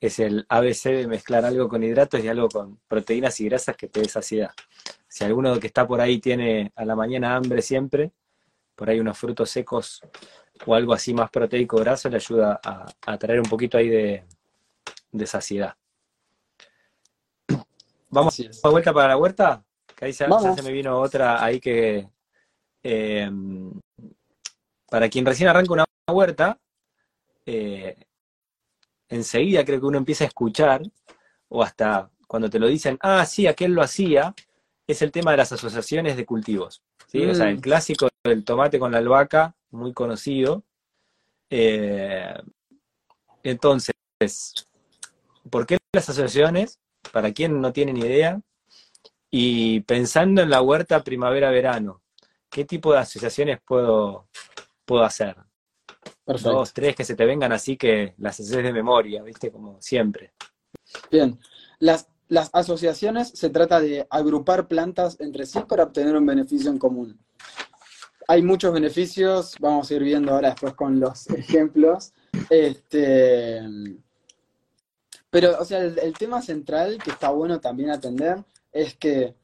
es el ABC de mezclar algo con hidratos y algo con proteínas y grasas que te dé saciedad. si alguno que está por ahí tiene a la mañana hambre siempre, por ahí unos frutos secos o algo así más proteico graso le ayuda a, traer un poquito ahí de, saciedad. ¿Vamos a vuelta para la huerta? Que ahí se, se me vino otra ahí que... Eh, para quien recién arranca una huerta, eh, enseguida creo que uno empieza a escuchar, o hasta cuando te lo dicen, ah, sí, aquel lo hacía, es el tema de las asociaciones de cultivos. ¿sí? O sea, el mm. clásico del tomate con la albahaca, muy conocido. Eh, entonces, ¿por qué las asociaciones? Para quien no tiene ni idea. Y pensando en la huerta primavera-verano, ¿qué tipo de asociaciones puedo, puedo hacer? Dos, tres que se te vengan así que las haces de memoria, ¿viste? Como siempre. Bien. Las, las asociaciones se trata de agrupar plantas entre sí para obtener un beneficio en común. Hay muchos beneficios, vamos a ir viendo ahora después con los ejemplos. Este, pero, o sea, el, tema central que está bueno también atender es que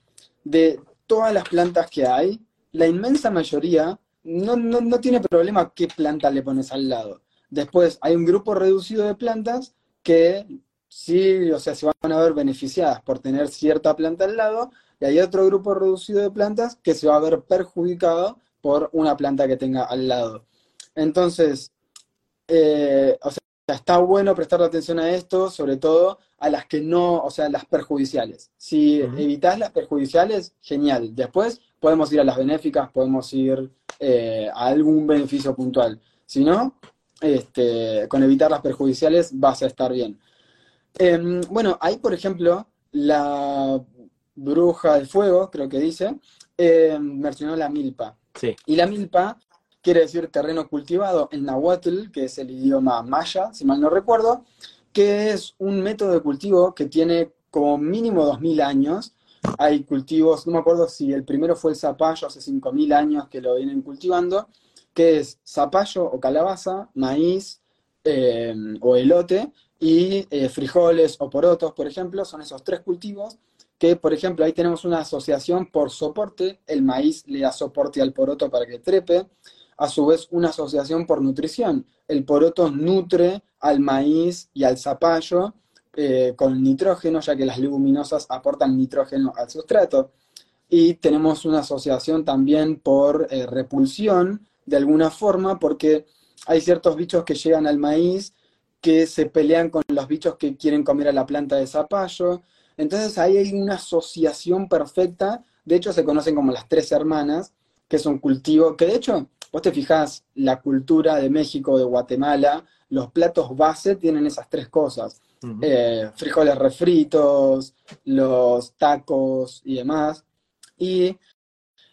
de todas las plantas que hay, la inmensa mayoría no, no tiene problema qué planta le pones al lado. Después hay un grupo reducido de plantas que sí, o sea, se van a ver beneficiadas por tener cierta planta al lado, y hay otro grupo reducido de plantas que se va a ver perjudicado por una planta que tenga al lado. Entonces, eh, o sea, está bueno prestar atención a esto, sobre todo a las que no, o sea, las perjudiciales. Si evitas las perjudiciales, genial. Después podemos ir a las benéficas, podemos ir eh, a algún beneficio puntual. Si no, este, con evitar las perjudiciales vas a estar bien. Em, bueno, ahí, por ejemplo, la bruja del fuego, creo que dice, eh, mencionó la milpa. Sí. Y la milpa quiere decir terreno cultivado en Nahuatl, que es el idioma maya, si mal no recuerdo, que es un método de cultivo que tiene como mínimo 2.000 años. Hay cultivos, no me acuerdo si el primero fue el zapallo, hace 5.000 años que lo vienen cultivando, que es zapallo o calabaza, maíz eh, o elote, y eh, frijoles o porotos, por ejemplo, son esos tres cultivos que, por ejemplo, ahí tenemos una asociación por soporte, el maíz le da soporte al poroto para que trepe, a su vez una asociación por nutrición, el poroto nutre al maíz y al zapallo eh, con nitrógeno, ya que las leguminosas aportan nitrógeno al sustrato, y tenemos una asociación también por eh, repulsión, de alguna forma, porque hay ciertos bichos que llegan al maíz que se pelean con los bichos que quieren comer a la planta de zapallo. Entonces ahí hay una asociación perfecta. De hecho, se conocen como las tres hermanas, que es un cultivo, que de hecho, vos te fijás, la cultura de México, de Guatemala, los platos base tienen esas tres cosas. Eh, frijoles refritos, los tacos y demás. Y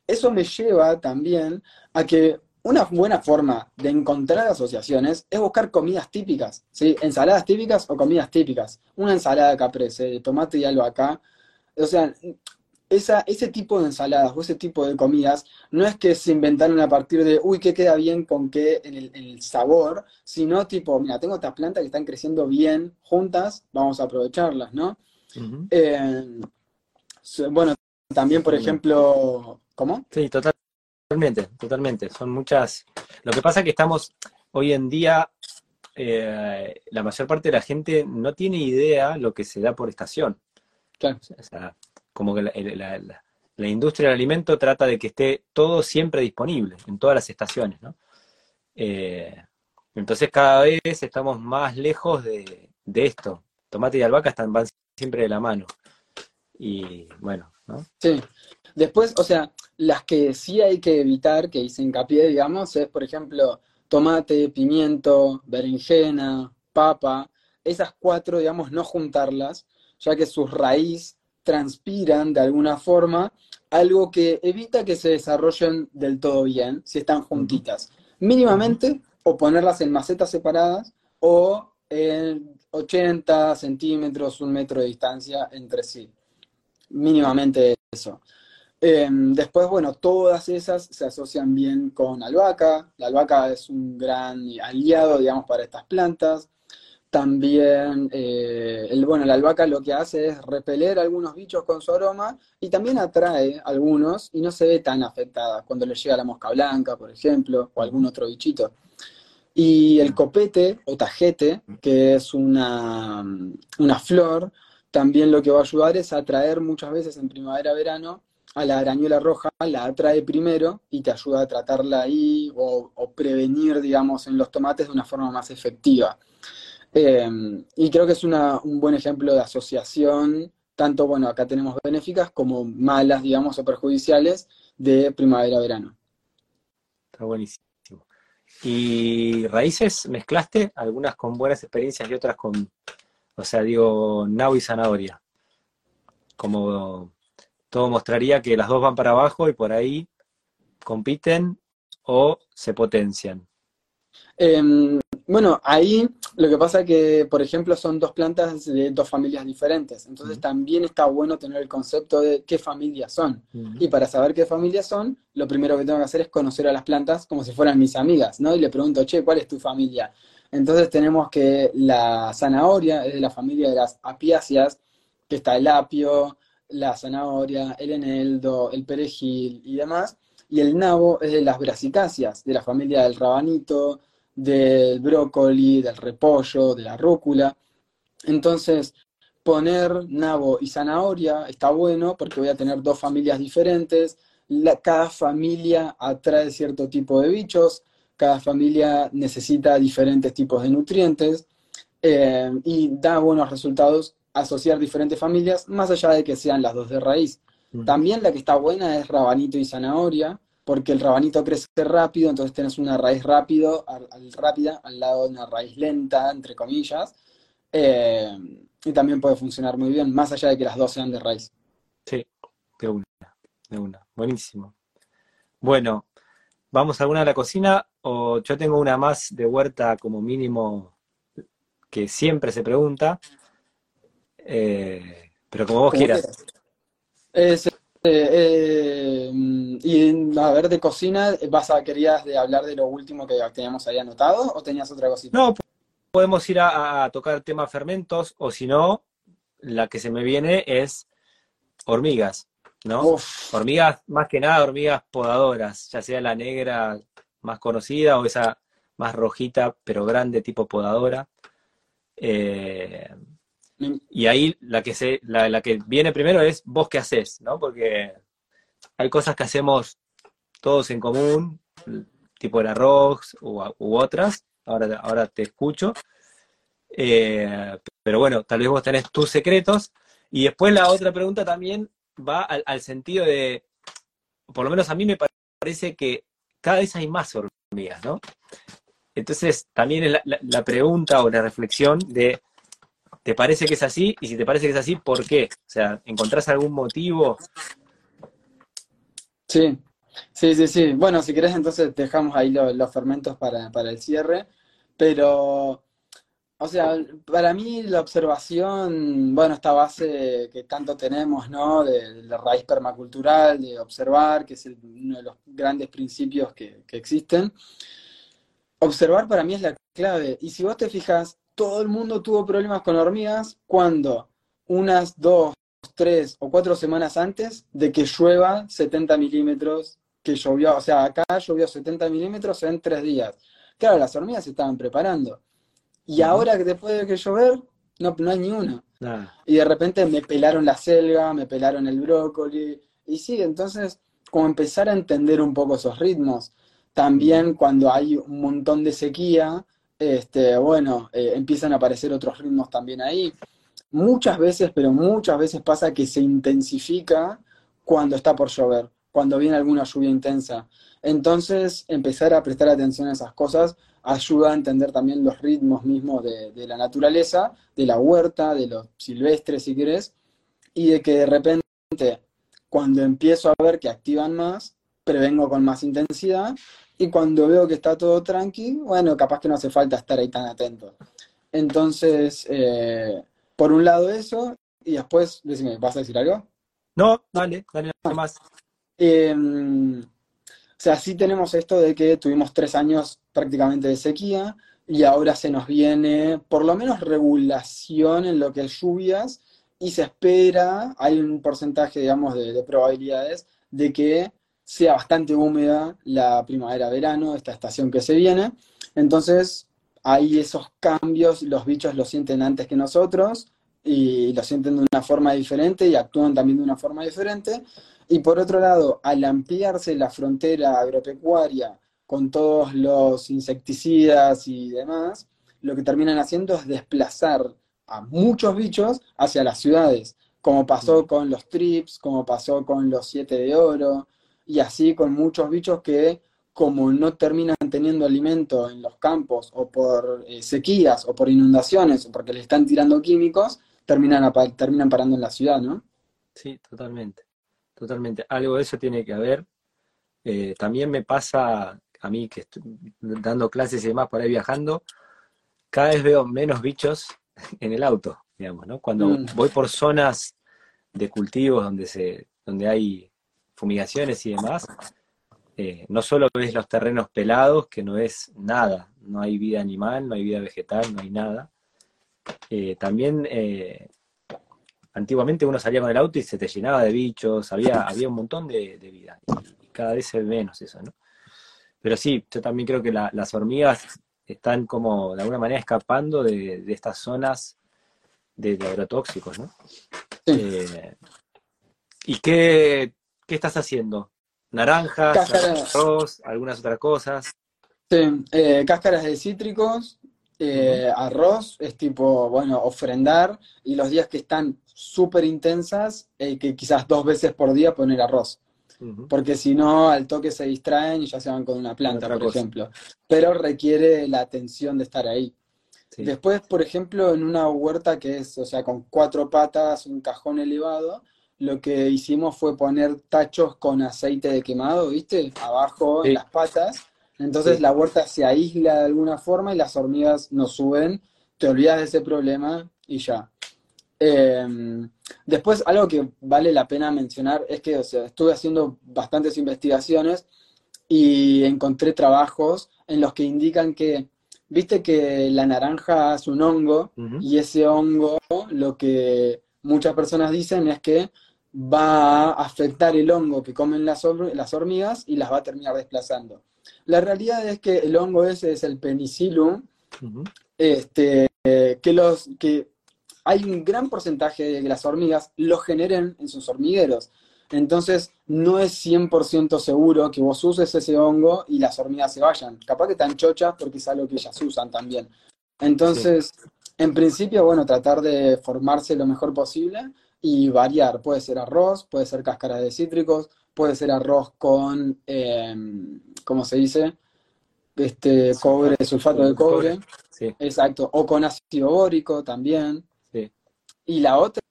eso me lleva también a que una buena forma de encontrar asociaciones es buscar comidas típicas, ¿sí? Ensaladas típicas o comidas típicas. Una ensalada caprese de tomate y albahaca. O sea, esa, ese tipo de ensaladas o ese tipo de comidas no es que se inventaron a partir de, uy, ¿qué queda bien con qué en el, sabor? Sino tipo, mira, tengo estas plantas que están creciendo bien juntas, vamos a aprovecharlas, ¿no? Eh, bueno, también, por ejemplo, ¿cómo? Sí, total, Totalmente, totalmente. Son muchas. Lo que pasa es que estamos hoy en día, eh, la mayor parte de la gente no tiene idea lo que se da por estación. Claro. O sea, como que la, industria del alimento trata de que esté todo siempre disponible, en todas las estaciones, ¿no? Eh, entonces cada vez estamos más lejos de, esto. Tomate y albahaca están, van siempre de la mano. Y bueno, ¿no? Sí. Después, o sea, las que sí hay que evitar, que hice hincapié, digamos, es, por ejemplo, tomate, pimiento, berenjena, papa, esas cuatro, digamos, no juntarlas, ya que sus raíz transpiran de alguna forma, algo que evita que se desarrollen del todo bien si están juntitas. Mínimamente, o ponerlas en macetas separadas, o en 80 centímetros, un metro de distancia entre sí. Mínimamente eso. Em, después, bueno, todas esas se asocian bien con albahaca. La albahaca es un gran aliado, digamos, para estas plantas. También, eh, el, bueno, la albahaca lo que hace es repeler algunos bichos con su aroma y también atrae algunos y no se ve tan afectada cuando le llega la mosca blanca, por ejemplo, o algún otro bichito. Y el copete o tajete, que es una, una flor, también lo que va a ayudar es atraer muchas veces en primavera-verano a la arañuela roja, la atrae primero y te ayuda a tratarla ahí o, o prevenir, digamos, en los tomates de una forma más efectiva. Eh, y creo que es una, un buen ejemplo de asociación, tanto, bueno, acá tenemos benéficas como malas, digamos, o perjudiciales de primavera-verano. Está buenísimo. ¿Y raíces mezclaste? Algunas con buenas experiencias y otras con, o sea, digo, nabo y zanahoria. Como todo mostraría que las dos van para abajo y por ahí compiten o se potencian. Eh, bueno, ahí lo que pasa es que, por ejemplo, son dos plantas de dos familias diferentes. Entonces también está bueno tener el concepto de qué familias son. Y para saber qué familias son, lo primero que tengo que hacer es conocer a las plantas como si fueran mis amigas, ¿no? Y le pregunto, che, ¿cuál es tu familia? Entonces tenemos que la zanahoria es de la familia de las apiáceas, que está el apio, la zanahoria, el eneldo, el perejil y demás. Y el nabo es de las brasicáceas, de la familia del rabanito, del brócoli, del repollo, de la rúcula. Entonces, poner nabo y zanahoria está bueno porque voy a tener dos familias diferentes. cada familia atrae cierto tipo de bichos, cada familia necesita diferentes tipos de nutrientes eh, y da buenos resultados asociar diferentes familias, más allá de que sean las dos de raíz. También la que está buena es rabanito y zanahoria, porque el rabanito crece rápido, entonces tienes una raíz rápido, al, rápida al lado de una raíz lenta, entre comillas, eh, y también puede funcionar muy bien, más allá de que las dos sean de raíz. Sí, de una, de una. Buenísimo. Bueno, ¿vamos a alguna de la cocina? O yo tengo una más de huerta como mínimo que siempre se pregunta, eh, pero como vos quieras. Eh, y a ver, de cocina, ¿vas a, ¿querías de hablar de lo último que teníamos ahí anotado o tenías otra cosita? No, podemos ir a, tocar el tema fermentos o si no, la que se me viene es hormigas, ¿no? Hormigas, más que nada hormigas podadoras, ya sea la negra más conocida o esa más rojita pero grande tipo podadora. Eh, y ahí la que, se, la, que viene primero es vos qué haces, ¿no? Porque hay cosas que hacemos todos en común, tipo el arroz u, otras, ahora, ahora te escucho. Eh, pero bueno, tal vez vos tenés tus secretos. Y después la otra pregunta también va al, sentido de, por lo menos a mí me parece que cada vez hay más hormigas, ¿no? Entonces también es la pregunta o la reflexión de ¿Te parece que es así? Y si te parece que es así, ¿por qué? O sea, ¿encontrás algún motivo? Sí, sí, sí, sí. Bueno, si querés entonces dejamos ahí los fermentos para, el cierre, pero, o sea, para mí la observación, bueno, esta base que tanto tenemos, ¿no? De, la raíz permacultural, de observar, que es uno de los grandes principios que, que existen. Observar para mí es la clave. Y si vos te fijas, todo el mundo tuvo problemas con hormigas cuando unas dos, tres o cuatro semanas antes de que llueva 70 milímetros, que llovió, o sea, acá llovió 70 milímetros en tres días. Claro, las hormigas se estaban preparando. Y ahora que después de que llover, no, no hay ni una. Y de repente me pelaron la selga, me pelaron el brócoli. Y sí, entonces, como empezar a entender un poco esos ritmos. También cuando hay un montón de sequía, este, bueno, eh, empiezan a aparecer otros ritmos también ahí. Muchas veces, pero muchas veces pasa que se intensifica cuando está por llover, cuando viene alguna lluvia intensa. Entonces, empezar a prestar atención a esas cosas ayuda a entender también los ritmos mismos de, de la naturaleza, de la huerta, de los silvestres, si querés, y de que de repente, cuando empiezo a ver que activan más, prevengo con más intensidad y cuando veo que está todo tranqui, bueno, capaz que no hace falta estar ahí tan atento. Entonces, eh, por un lado eso, y después, decime, ¿vas a decir algo? No, dale, dale nada más. Em, o sea, sí tenemos esto de que tuvimos tres años prácticamente de sequía, y ahora se nos viene por lo menos regulación en lo que es lluvias y se espera, hay un porcentaje, digamos, de, probabilidades de que sea bastante húmeda la primavera-verano, esta estación que se viene. Entonces, hay esos cambios, los bichos lo sienten antes que nosotros y lo sienten de una forma diferente y actúan también de una forma diferente. Y por otro lado, al ampliarse la frontera agropecuaria con todos los insecticidas y demás, lo que terminan haciendo es desplazar a muchos bichos hacia las ciudades, como pasó mm. con los trips, como pasó con los siete de oro, y así con muchos bichos que como no terminan teniendo alimento en los campos o por eh, sequías o por inundaciones o porque le están tirando químicos, terminan, terminan parando en la ciudad, ¿no? Sí, totalmente, totalmente. Algo de eso tiene que haber. Eh, también me pasa a mí que estoy dando clases y demás por ahí viajando, cada vez veo menos bichos en el auto, digamos, ¿no? Cuando mm. voy por zonas de cultivos donde, se, donde hay fumigaciones y demás, eh, no solo ves los terrenos pelados, que no es nada, no hay vida animal, no hay vida vegetal, no hay nada. Eh, también eh, antiguamente uno salía con el auto y se te llenaba de bichos, había, había un montón de, vida, y, cada vez se ve menos eso, ¿no? Pero sí, yo también creo que las hormigas están como de alguna manera escapando de, estas zonas de, agrotóxicos, ¿no? Eh, ¿Y qué, estás haciendo? ¿Naranjas, arroz, algunas otras cosas? Sí, eh, cáscaras de cítricos, eh, arroz, es tipo, bueno, ofrendar, y los días que están súper intensas, que quizás dos veces por día poner arroz porque si no, al toque se distraen y ya se van con una planta, por ejemplo. Pero requiere la atención de estar ahí. Después, por ejemplo, en una huerta que es, o sea, con cuatro patas, un cajón elevado, lo que hicimos fue poner tachos con aceite de quemado, ¿viste? Abajo en las patas. Entonces la huerta se aísla de alguna forma y las hormigas no suben. Te olvidas de ese problema y ya. Em, después, algo que vale la pena mencionar es que, o sea, estuve haciendo bastantes investigaciones y encontré trabajos en los que indican que, viste que la naranja es un hongo y ese hongo lo que muchas personas dicen es que va a afectar el hongo que comen las, las hormigas y las va a terminar desplazando. La realidad es que el hongo ese es el penicillum, este, que, los, que hay un gran porcentaje de que las hormigas lo generen en sus hormigueros. Entonces, no es 100% seguro que vos uses ese hongo y las hormigas se vayan. Capaz que están chochas porque es algo que ellas usan también. Entonces, en principio, bueno, tratar de formarse lo mejor posible y variar. Puede ser arroz, puede ser cáscara de cítricos, puede ser arroz con, em, ¿cómo se dice? Este, cobre, sulfato de cobre. Exacto. O con ácido bórico también. Y la otra,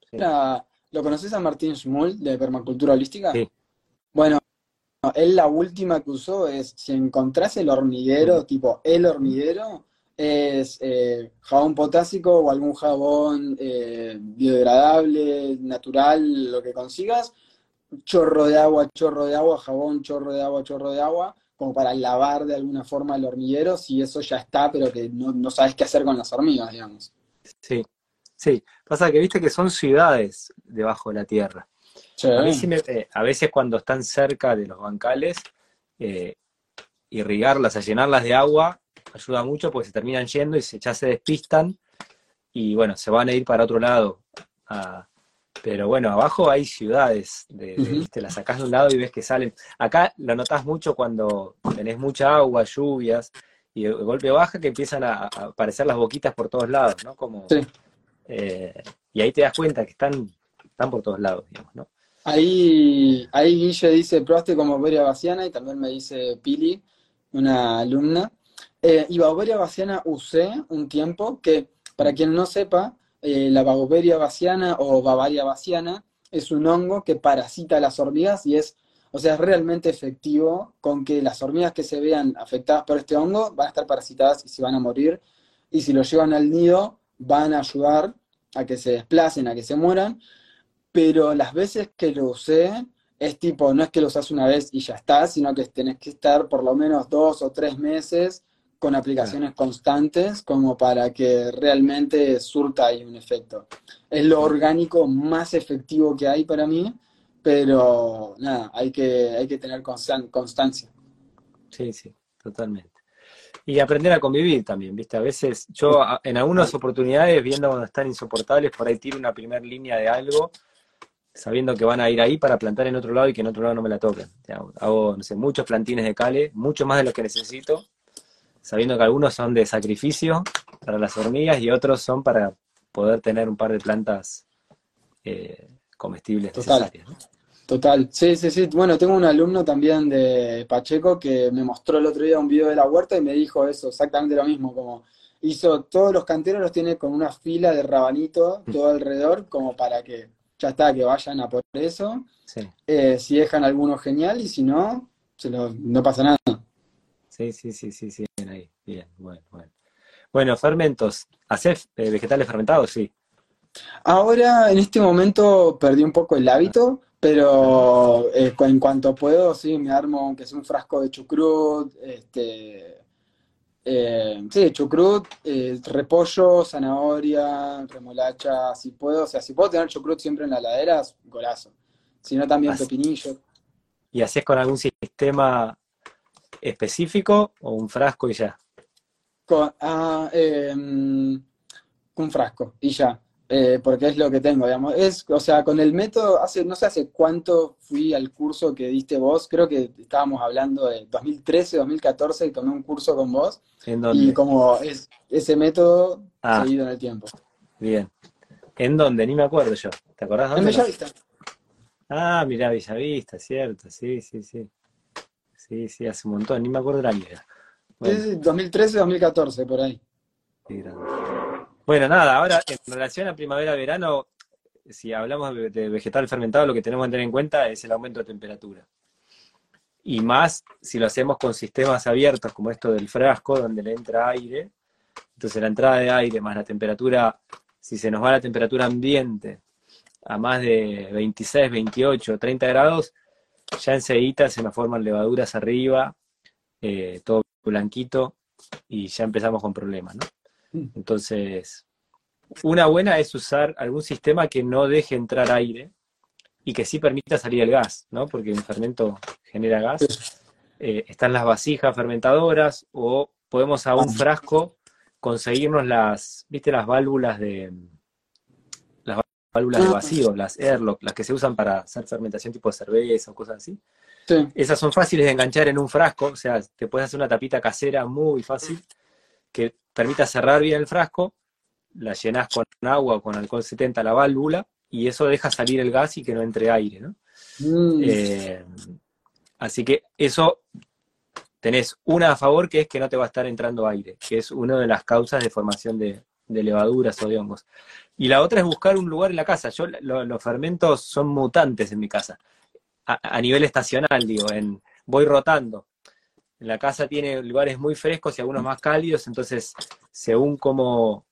¿lo conoces a Martín Schmull de Permacultura Holística? Sí. Bueno, él la última que usó es, si encontrás el hormiguero, tipo el hormiguero, es eh, jabón potásico o algún jabón eh, biodegradable, natural, lo que consigas, chorro de agua, chorro de agua, jabón, chorro de agua, chorro de agua, como para lavar de alguna forma el hormiguero, si eso ya está, pero que no, no sabes qué hacer con las hormigas, digamos. Sí, Sí, pasa que viste que son ciudades debajo de la tierra. Eh, a, veces cuando están cerca de los bancales, irrigarlas, a llenarlas de agua, ayuda mucho porque se terminan yendo y se, ya se despistan y bueno, se van a ir para otro lado. pero bueno, abajo hay ciudades, de, te las sacás de un lado y ves que salen. Acá lo notás mucho cuando tenés mucha agua, lluvias, y el golpe baja que empiezan a, aparecer las boquitas por todos lados, ¿no? Como, eh, y ahí te das cuenta que están, están por todos lados, digamos, ¿no? Ahí, ahí Guille dice, probaste como Bauberia Baciana y también me dice Pili, una alumna. Eh, y Bauberia Baciana usé un tiempo que, para quien no sepa, eh, la Bauberia Baciana o Bavaria Baciana es un hongo que parasita a las hormigas y es, o sea, es realmente efectivo con que las hormigas que se vean afectadas por este hongo van a estar parasitadas y se van a morir. Y si lo llevan al nido, van a ayudar a que se desplacen, a que se mueran, pero las veces que lo usé es tipo, no es que lo usas una vez y ya está, sino que tenés que estar por lo menos dos o tres meses con aplicaciones constantes como para que realmente surta ahí un efecto. Es lo orgánico más efectivo que hay para mí, pero nada, hay que, hay que tener constancia. Sí, sí, totalmente. Y aprender a convivir también, ¿viste? A veces yo en algunas oportunidades, viendo cuando están insoportables, por ahí tiro una primera línea de algo, sabiendo que van a ir ahí para plantar en otro lado y que en otro lado no me la toquen. Hago, no sé, muchos plantines de cale, mucho más de los que necesito, sabiendo que algunos son de sacrificio para las hormigas y otros son para poder tener un par de plantas eh, comestibles Total. necesarias. Total, sí, sí, sí. Bueno, tengo un alumno también de Pacheco que me mostró el otro día un video de la huerta y me dijo eso, exactamente lo mismo, como hizo todos los canteros los tiene con una fila de rabanito todo alrededor, como para que ya está, que vayan a por eso. Eh, si dejan alguno genial y si no, se no pasa nada. Sí, sí, sí, sí, sí, bien bueno, bueno. Bueno, fermentos, ¿hacés eh, vegetales fermentados? Sí. Ahora, en este momento, perdí un poco el hábito, pero eh, en cuanto puedo, sí, me armo, aunque sea un frasco de chucrut, este, eh, sí, chucrut, eh, repollo, zanahoria, remolacha, si puedo, o sea, si puedo tener chucrut siempre en la ladera, golazo. Si no, también pepinillo. ¿Y haces con algún sistema específico o un frasco y ya? Con, ah, em, un frasco y ya. Eh, porque es lo que tengo, digamos. Es, o sea, con el método, hace, no sé hace cuánto fui al curso que diste vos, creo que estábamos hablando de 2013, 2014, y tomé un curso con vos. ¿En dónde? Y como es ese método ah. seguido en el tiempo. Bien. ¿En dónde? Ni me acuerdo yo. ¿Te acordás dónde? En Bellavista. Ah, mirá, Bellavista, cierto, sí, sí, sí. Sí, sí, hace un montón, ni me acuerdo de la vida. Bueno. 2013, 2014, por ahí. Bueno, nada, ahora en relación a primavera-verano, si hablamos de vegetal fermentado, lo que tenemos que tener en cuenta es el aumento de temperatura. Y más si lo hacemos con sistemas abiertos como esto del frasco, donde le entra aire. Entonces la entrada de aire más la temperatura, si se nos va la temperatura ambiente a más de 26, 28, 30 grados, ya enseguida se nos forman levaduras arriba, eh, todo blanquito, y ya empezamos con problemas, ¿no? Entonces, una buena es usar algún sistema que no deje entrar aire y que sí permita salir el gas, ¿no? Porque un fermento genera gas. Eh, están las vasijas fermentadoras o podemos a un frasco conseguirnos las, ¿viste? Las válvulas de las válvulas de ah. vacío, las airlock, las que se usan para hacer fermentación tipo cerveza o cosas así. Esas son fáciles de enganchar en un frasco, o sea, te puedes hacer una tapita casera muy fácil que permita cerrar bien el frasco, la llenas con agua o con alcohol 70 la válvula y eso deja salir el gas y que no entre aire, ¿no? Mm. Eh, así que eso tenés una a favor que es que no te va a estar entrando aire, que es una de las causas de formación de, levaduras o de hongos. Y la otra es buscar un lugar en la casa. Yo los fermentos son mutantes en mi casa. A, nivel estacional, digo, en, voy rotando la casa tiene lugares muy frescos y algunos más cálidos, entonces según cómo,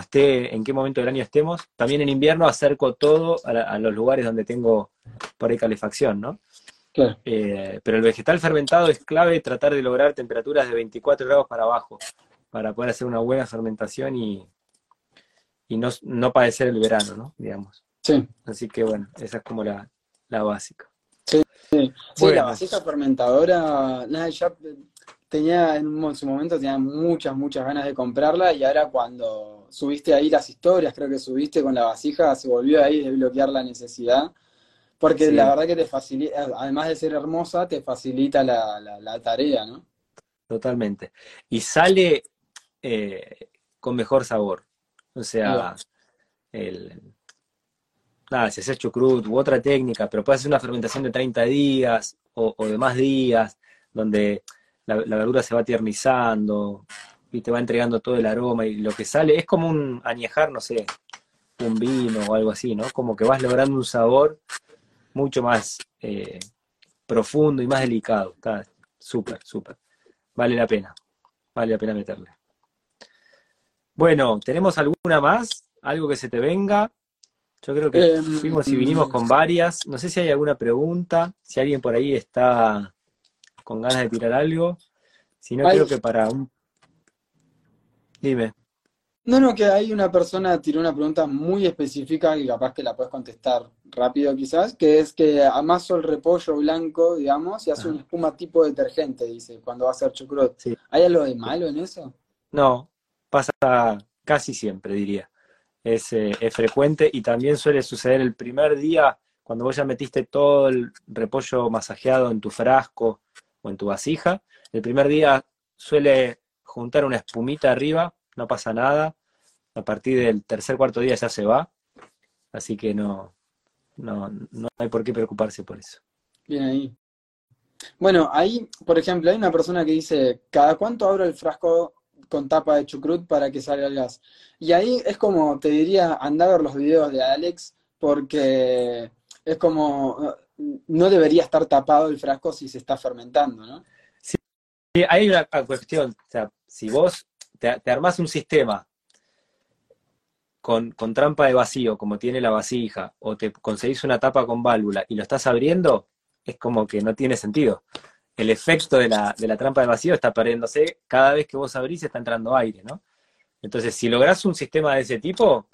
esté, en qué momento del año estemos, también en invierno acerco todo a, los lugares donde tengo por ahí calefacción, ¿no? Eh, pero el vegetal fermentado es clave tratar de lograr temperaturas de 24 grados para abajo, para poder hacer una buena fermentación y, y no, no padecer el verano, ¿no? Digamos. Sí. Así que bueno, esa es como la, la básica. Sí, la vasija fermentadora, nada, ya tenía en su momento tenía muchas, muchas ganas de comprarla y ahora cuando subiste ahí las historias, creo que subiste con la vasija, se volvió ahí desbloquear la necesidad. Porque la verdad que te facilita, además de ser hermosa, te facilita la, tarea, ¿no? Totalmente. Y sale eh, con mejor sabor. O sea, el, nada, si haces chucrut u otra técnica, pero puedes hacer una fermentación de 30 días o, de más días, donde la, verdura se va tiernizando y te va entregando todo el aroma y lo que sale es como un añejar, no sé, un vino o algo así, ¿no? Como que vas logrando un sabor mucho más eh, profundo y más delicado. Está súper, súper. Vale la pena. Vale la pena meterle. Bueno, ¿tenemos alguna más? ¿Algo que se te venga? Yo creo que em, fuimos y vinimos con varias. No sé si hay alguna pregunta, si alguien por ahí está con ganas de tirar algo. Si no, Hay- creo que para un... Dime. No, no, que hay una persona tiró una pregunta muy específica y capaz que la puedes contestar rápido quizás, que es que amaso el repollo blanco, digamos, y hace una espuma tipo detergente, dice, cuando va a hacer chucrut. Sí. ¿Hay algo de malo en eso? No, pasa casi siempre, diría. Es, eh, es frecuente y también suele suceder el primer día, cuando vos ya metiste todo el repollo masajeado en tu frasco o en tu vasija. El primer día suele juntar una espumita arriba, no pasa nada. A partir del tercer, cuarto día ya se va. Así que no, no, no hay por qué preocuparse por eso. Bien ahí. Bueno, ahí, por ejemplo, hay una persona que dice, ¿cada cuánto abro el frasco con tapa de chucrut para que salga el gas? Y ahí es como, te diría, anda a ver los videos de Alex, porque es como, no debería estar tapado el frasco si se está fermentando, ¿no? Sí, hay una cuestión, o sea, si vos te, te armás un sistema con, con trampa de vacío, como tiene la vasija, o te conseguís una tapa con válvula y lo estás abriendo, es como que no tiene sentido. El efecto de la, de la trampa de vacío está perdiéndose cada vez que vos abrís está entrando aire, ¿no? Entonces, si lográs un sistema de ese tipo,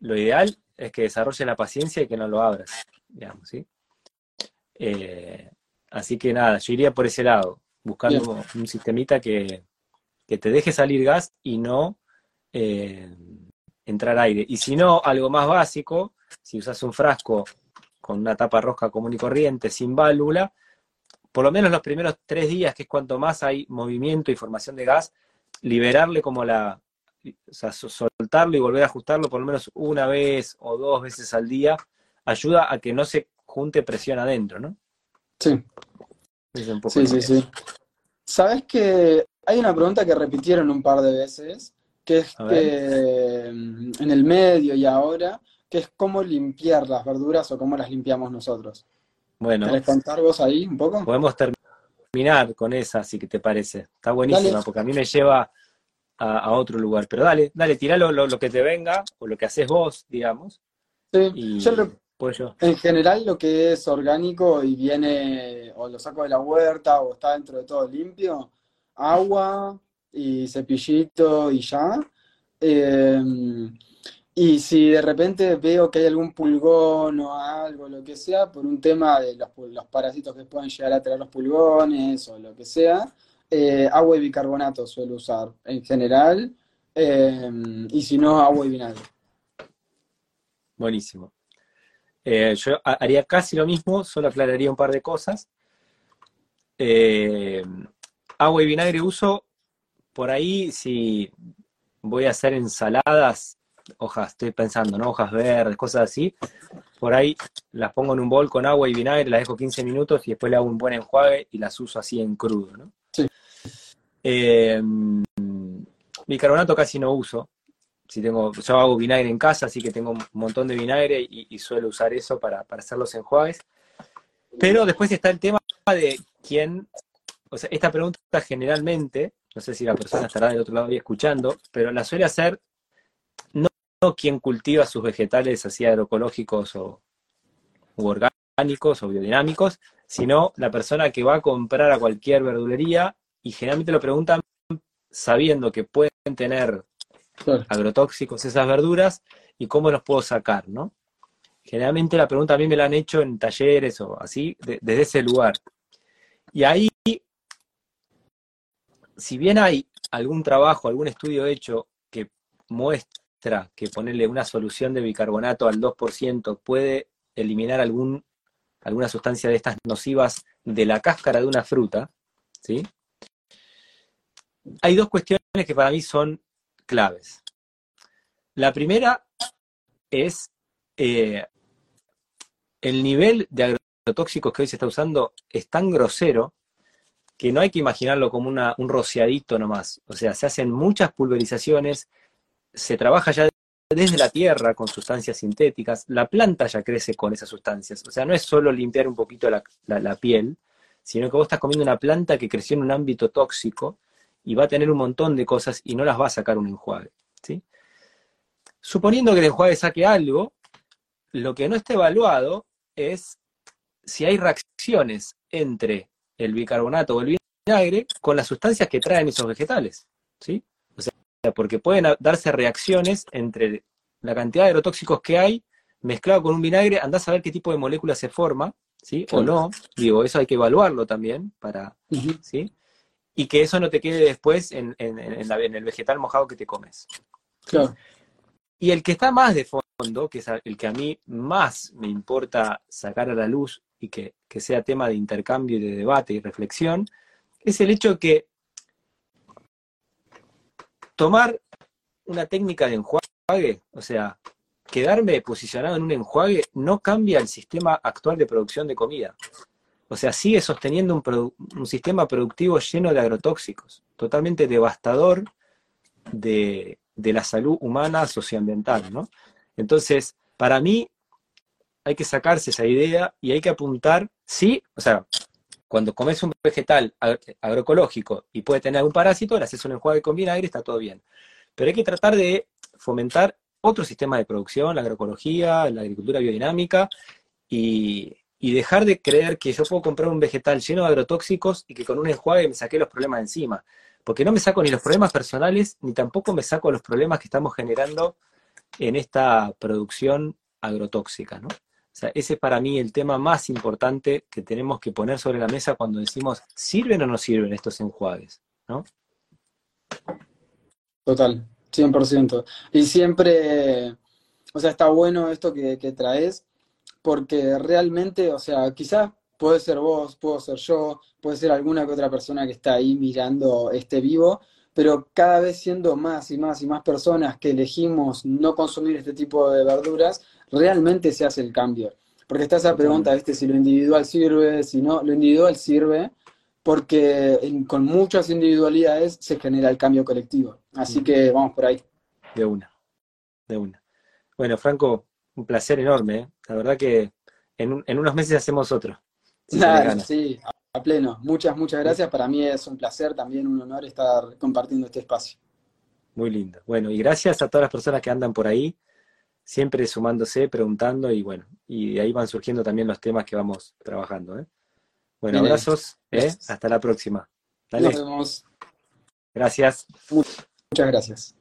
lo ideal es que desarrolle la paciencia y que no lo abras, digamos, ¿sí? Eh, así que nada, yo iría por ese lado, buscando Bien. un sistemita que, que te deje salir gas y no eh, entrar aire. Y si no, algo más básico, si usas un frasco con una tapa rosca común y corriente, sin válvula, por lo menos los primeros tres días, que es cuanto más hay movimiento y formación de gas, liberarle como la, o sea, so- soltarlo y volver a ajustarlo por lo menos una vez o dos veces al día, ayuda a que no se junte presión adentro, ¿no? Sí. Es un poco Sí, sí, sí. Sabes que hay una pregunta que repitieron un par de veces, que es que mm, en el medio y ahora, que es cómo limpiar las verduras o cómo las limpiamos nosotros. Bueno, ¿Querés contar vos ahí un poco? podemos terminar con esa, si te parece. Está buenísima, Dale. porque a mí me lleva a, a otro lugar. Pero dale, dale, tirá lo, lo- lo que te venga, o lo que haces vos, digamos, Sí, y yo lo- pues yo. en general lo que es orgánico y viene o lo saco de la huerta o está dentro de todo limpio, agua y cepillito y ya. Eh, y si de repente veo que hay algún pulgón o algo, lo que sea, por un tema de los, los parásitos que pueden llegar a traer los pulgones o lo que sea, eh, agua y bicarbonato suelo usar en general. eh, y si no, agua y vinagre. Buenísimo. Eh, yo ha- haría casi lo mismo, solo aclararía un par de cosas. Eh, agua y vinagre uso por ahí si voy a hacer ensaladas, hojas, estoy pensando, ¿no? Hojas verdes, cosas así. Por ahí las pongo en un bol con agua y vinagre, las dejo 15 minutos y después le hago un buen enjuague y las uso así en crudo, ¿no? Sí. Eh, bicarbonato casi no uso. Si tengo, yo hago vinagre en casa, así que tengo un montón de vinagre y, y suelo usar eso para, para hacer los enjuagues. Pero después está el tema de quién, o sea, esta pregunta generalmente, no sé si la persona estará del otro lado ahí escuchando, pero la suele hacer no, quien cultiva sus vegetales así agroecológicos o u orgánicos o biodinámicos, sino la persona que va a comprar a cualquier verdulería y generalmente lo preguntan sabiendo que pueden tener Claro. agrotóxicos esas verduras y cómo los puedo sacar, ¿no? Generalmente la pregunta a mí me la han hecho en talleres o así, de- desde ese lugar. Y ahí, si bien hay algún trabajo, algún estudio hecho que muestra que ponerle una solución de bicarbonato al 2% puede eliminar algún, alguna sustancia de estas nocivas de la cáscara de una fruta, ¿sí? Hay dos cuestiones que para mí son claves. La primera es eh, el nivel de agrotóxicos que hoy se está usando es tan grosero que no hay que imaginarlo como una, un rociadito nomás. O sea, se hacen muchas pulverizaciones, se trabaja ya desde la tierra con sustancias sintéticas, la planta ya crece con esas sustancias. O sea, no es solo limpiar un poquito la, piel, sino que vos estás comiendo una planta que creció en un ámbito tóxico y va a tener un montón de cosas y no las va a sacar un enjuague. Suponiendo que el enjuague saque algo, lo que no está evaluado es si hay reacciones entre el bicarbonato o el vinagre con las sustancias que traen esos vegetales, ¿sí? Porque pueden darse reacciones entre la cantidad de agrotóxicos que hay mezclado con un vinagre, andás a ver qué tipo de molécula se forma, ¿sí? O no, digo, eso hay que evaluarlo también para, ¿sí? Y que eso no te quede después en, en, el vegetal mojado que te comes. Claro. Y el que está más de fondo, que es el que a mí más me importa sacar a la luz y que, que sea tema de intercambio y de debate y reflexión, es el hecho que tomar una técnica de enjuague, o sea, quedarme posicionado en un enjuague no cambia el sistema actual de producción de comida. O sea, sigue sosteniendo un, sistema productivo lleno de agrotóxicos, totalmente devastador de, la salud humana socioambiental, ¿no? Entonces, para mí, hay que sacarse esa idea y hay que apuntar, sí, o sea, cuando comes un vegetal agroecológico y puede tener algún parásito, le haces un enjuague con vinagre, está todo bien. Pero hay que tratar de fomentar otro sistema de producción, la agroecología, la agricultura biodinámica, y, dejar de creer que yo puedo comprar un vegetal lleno de agrotóxicos y que con un enjuague me saqué los problemas encima. Porque no me saco ni los problemas personales, ni tampoco me saco los problemas que estamos generando en esta producción agrotóxica, ¿no? Ese es para mí el tema más importante que tenemos que poner sobre la mesa cuando decimos, ¿sirven o no sirven estos enjuagues? ¿no? Total, 100%. Y siempre, o sea, está bueno esto que, traes, porque realmente, o sea, quizás puede ser vos, puedo ser yo, puede ser alguna que otra persona que está ahí mirando este vivo, pero cada vez siendo más y más y más personas que elegimos no consumir este tipo de verduras, realmente se hace el cambio. Porque está esa pregunta, este, si lo individual sirve, si no, lo individual sirve, porque con muchas individualidades se genera el cambio colectivo. Así que vamos por ahí. De una, de una. Bueno, Franco, un placer enorme. ¿eh? La verdad que en, unos meses hacemos otro. claro, sí, a pleno. Muchas, muchas gracias. Para mí es un placer, también un honor estar compartiendo este espacio. Muy lindo. Bueno, y gracias a todas las personas que andan por ahí siempre sumándose, preguntando y bueno, y de ahí van surgiendo también los temas que vamos trabajando. ¿eh? Bueno, abrazos, ¿eh? hasta la próxima. Nos vemos. Gracias. Muchas gracias.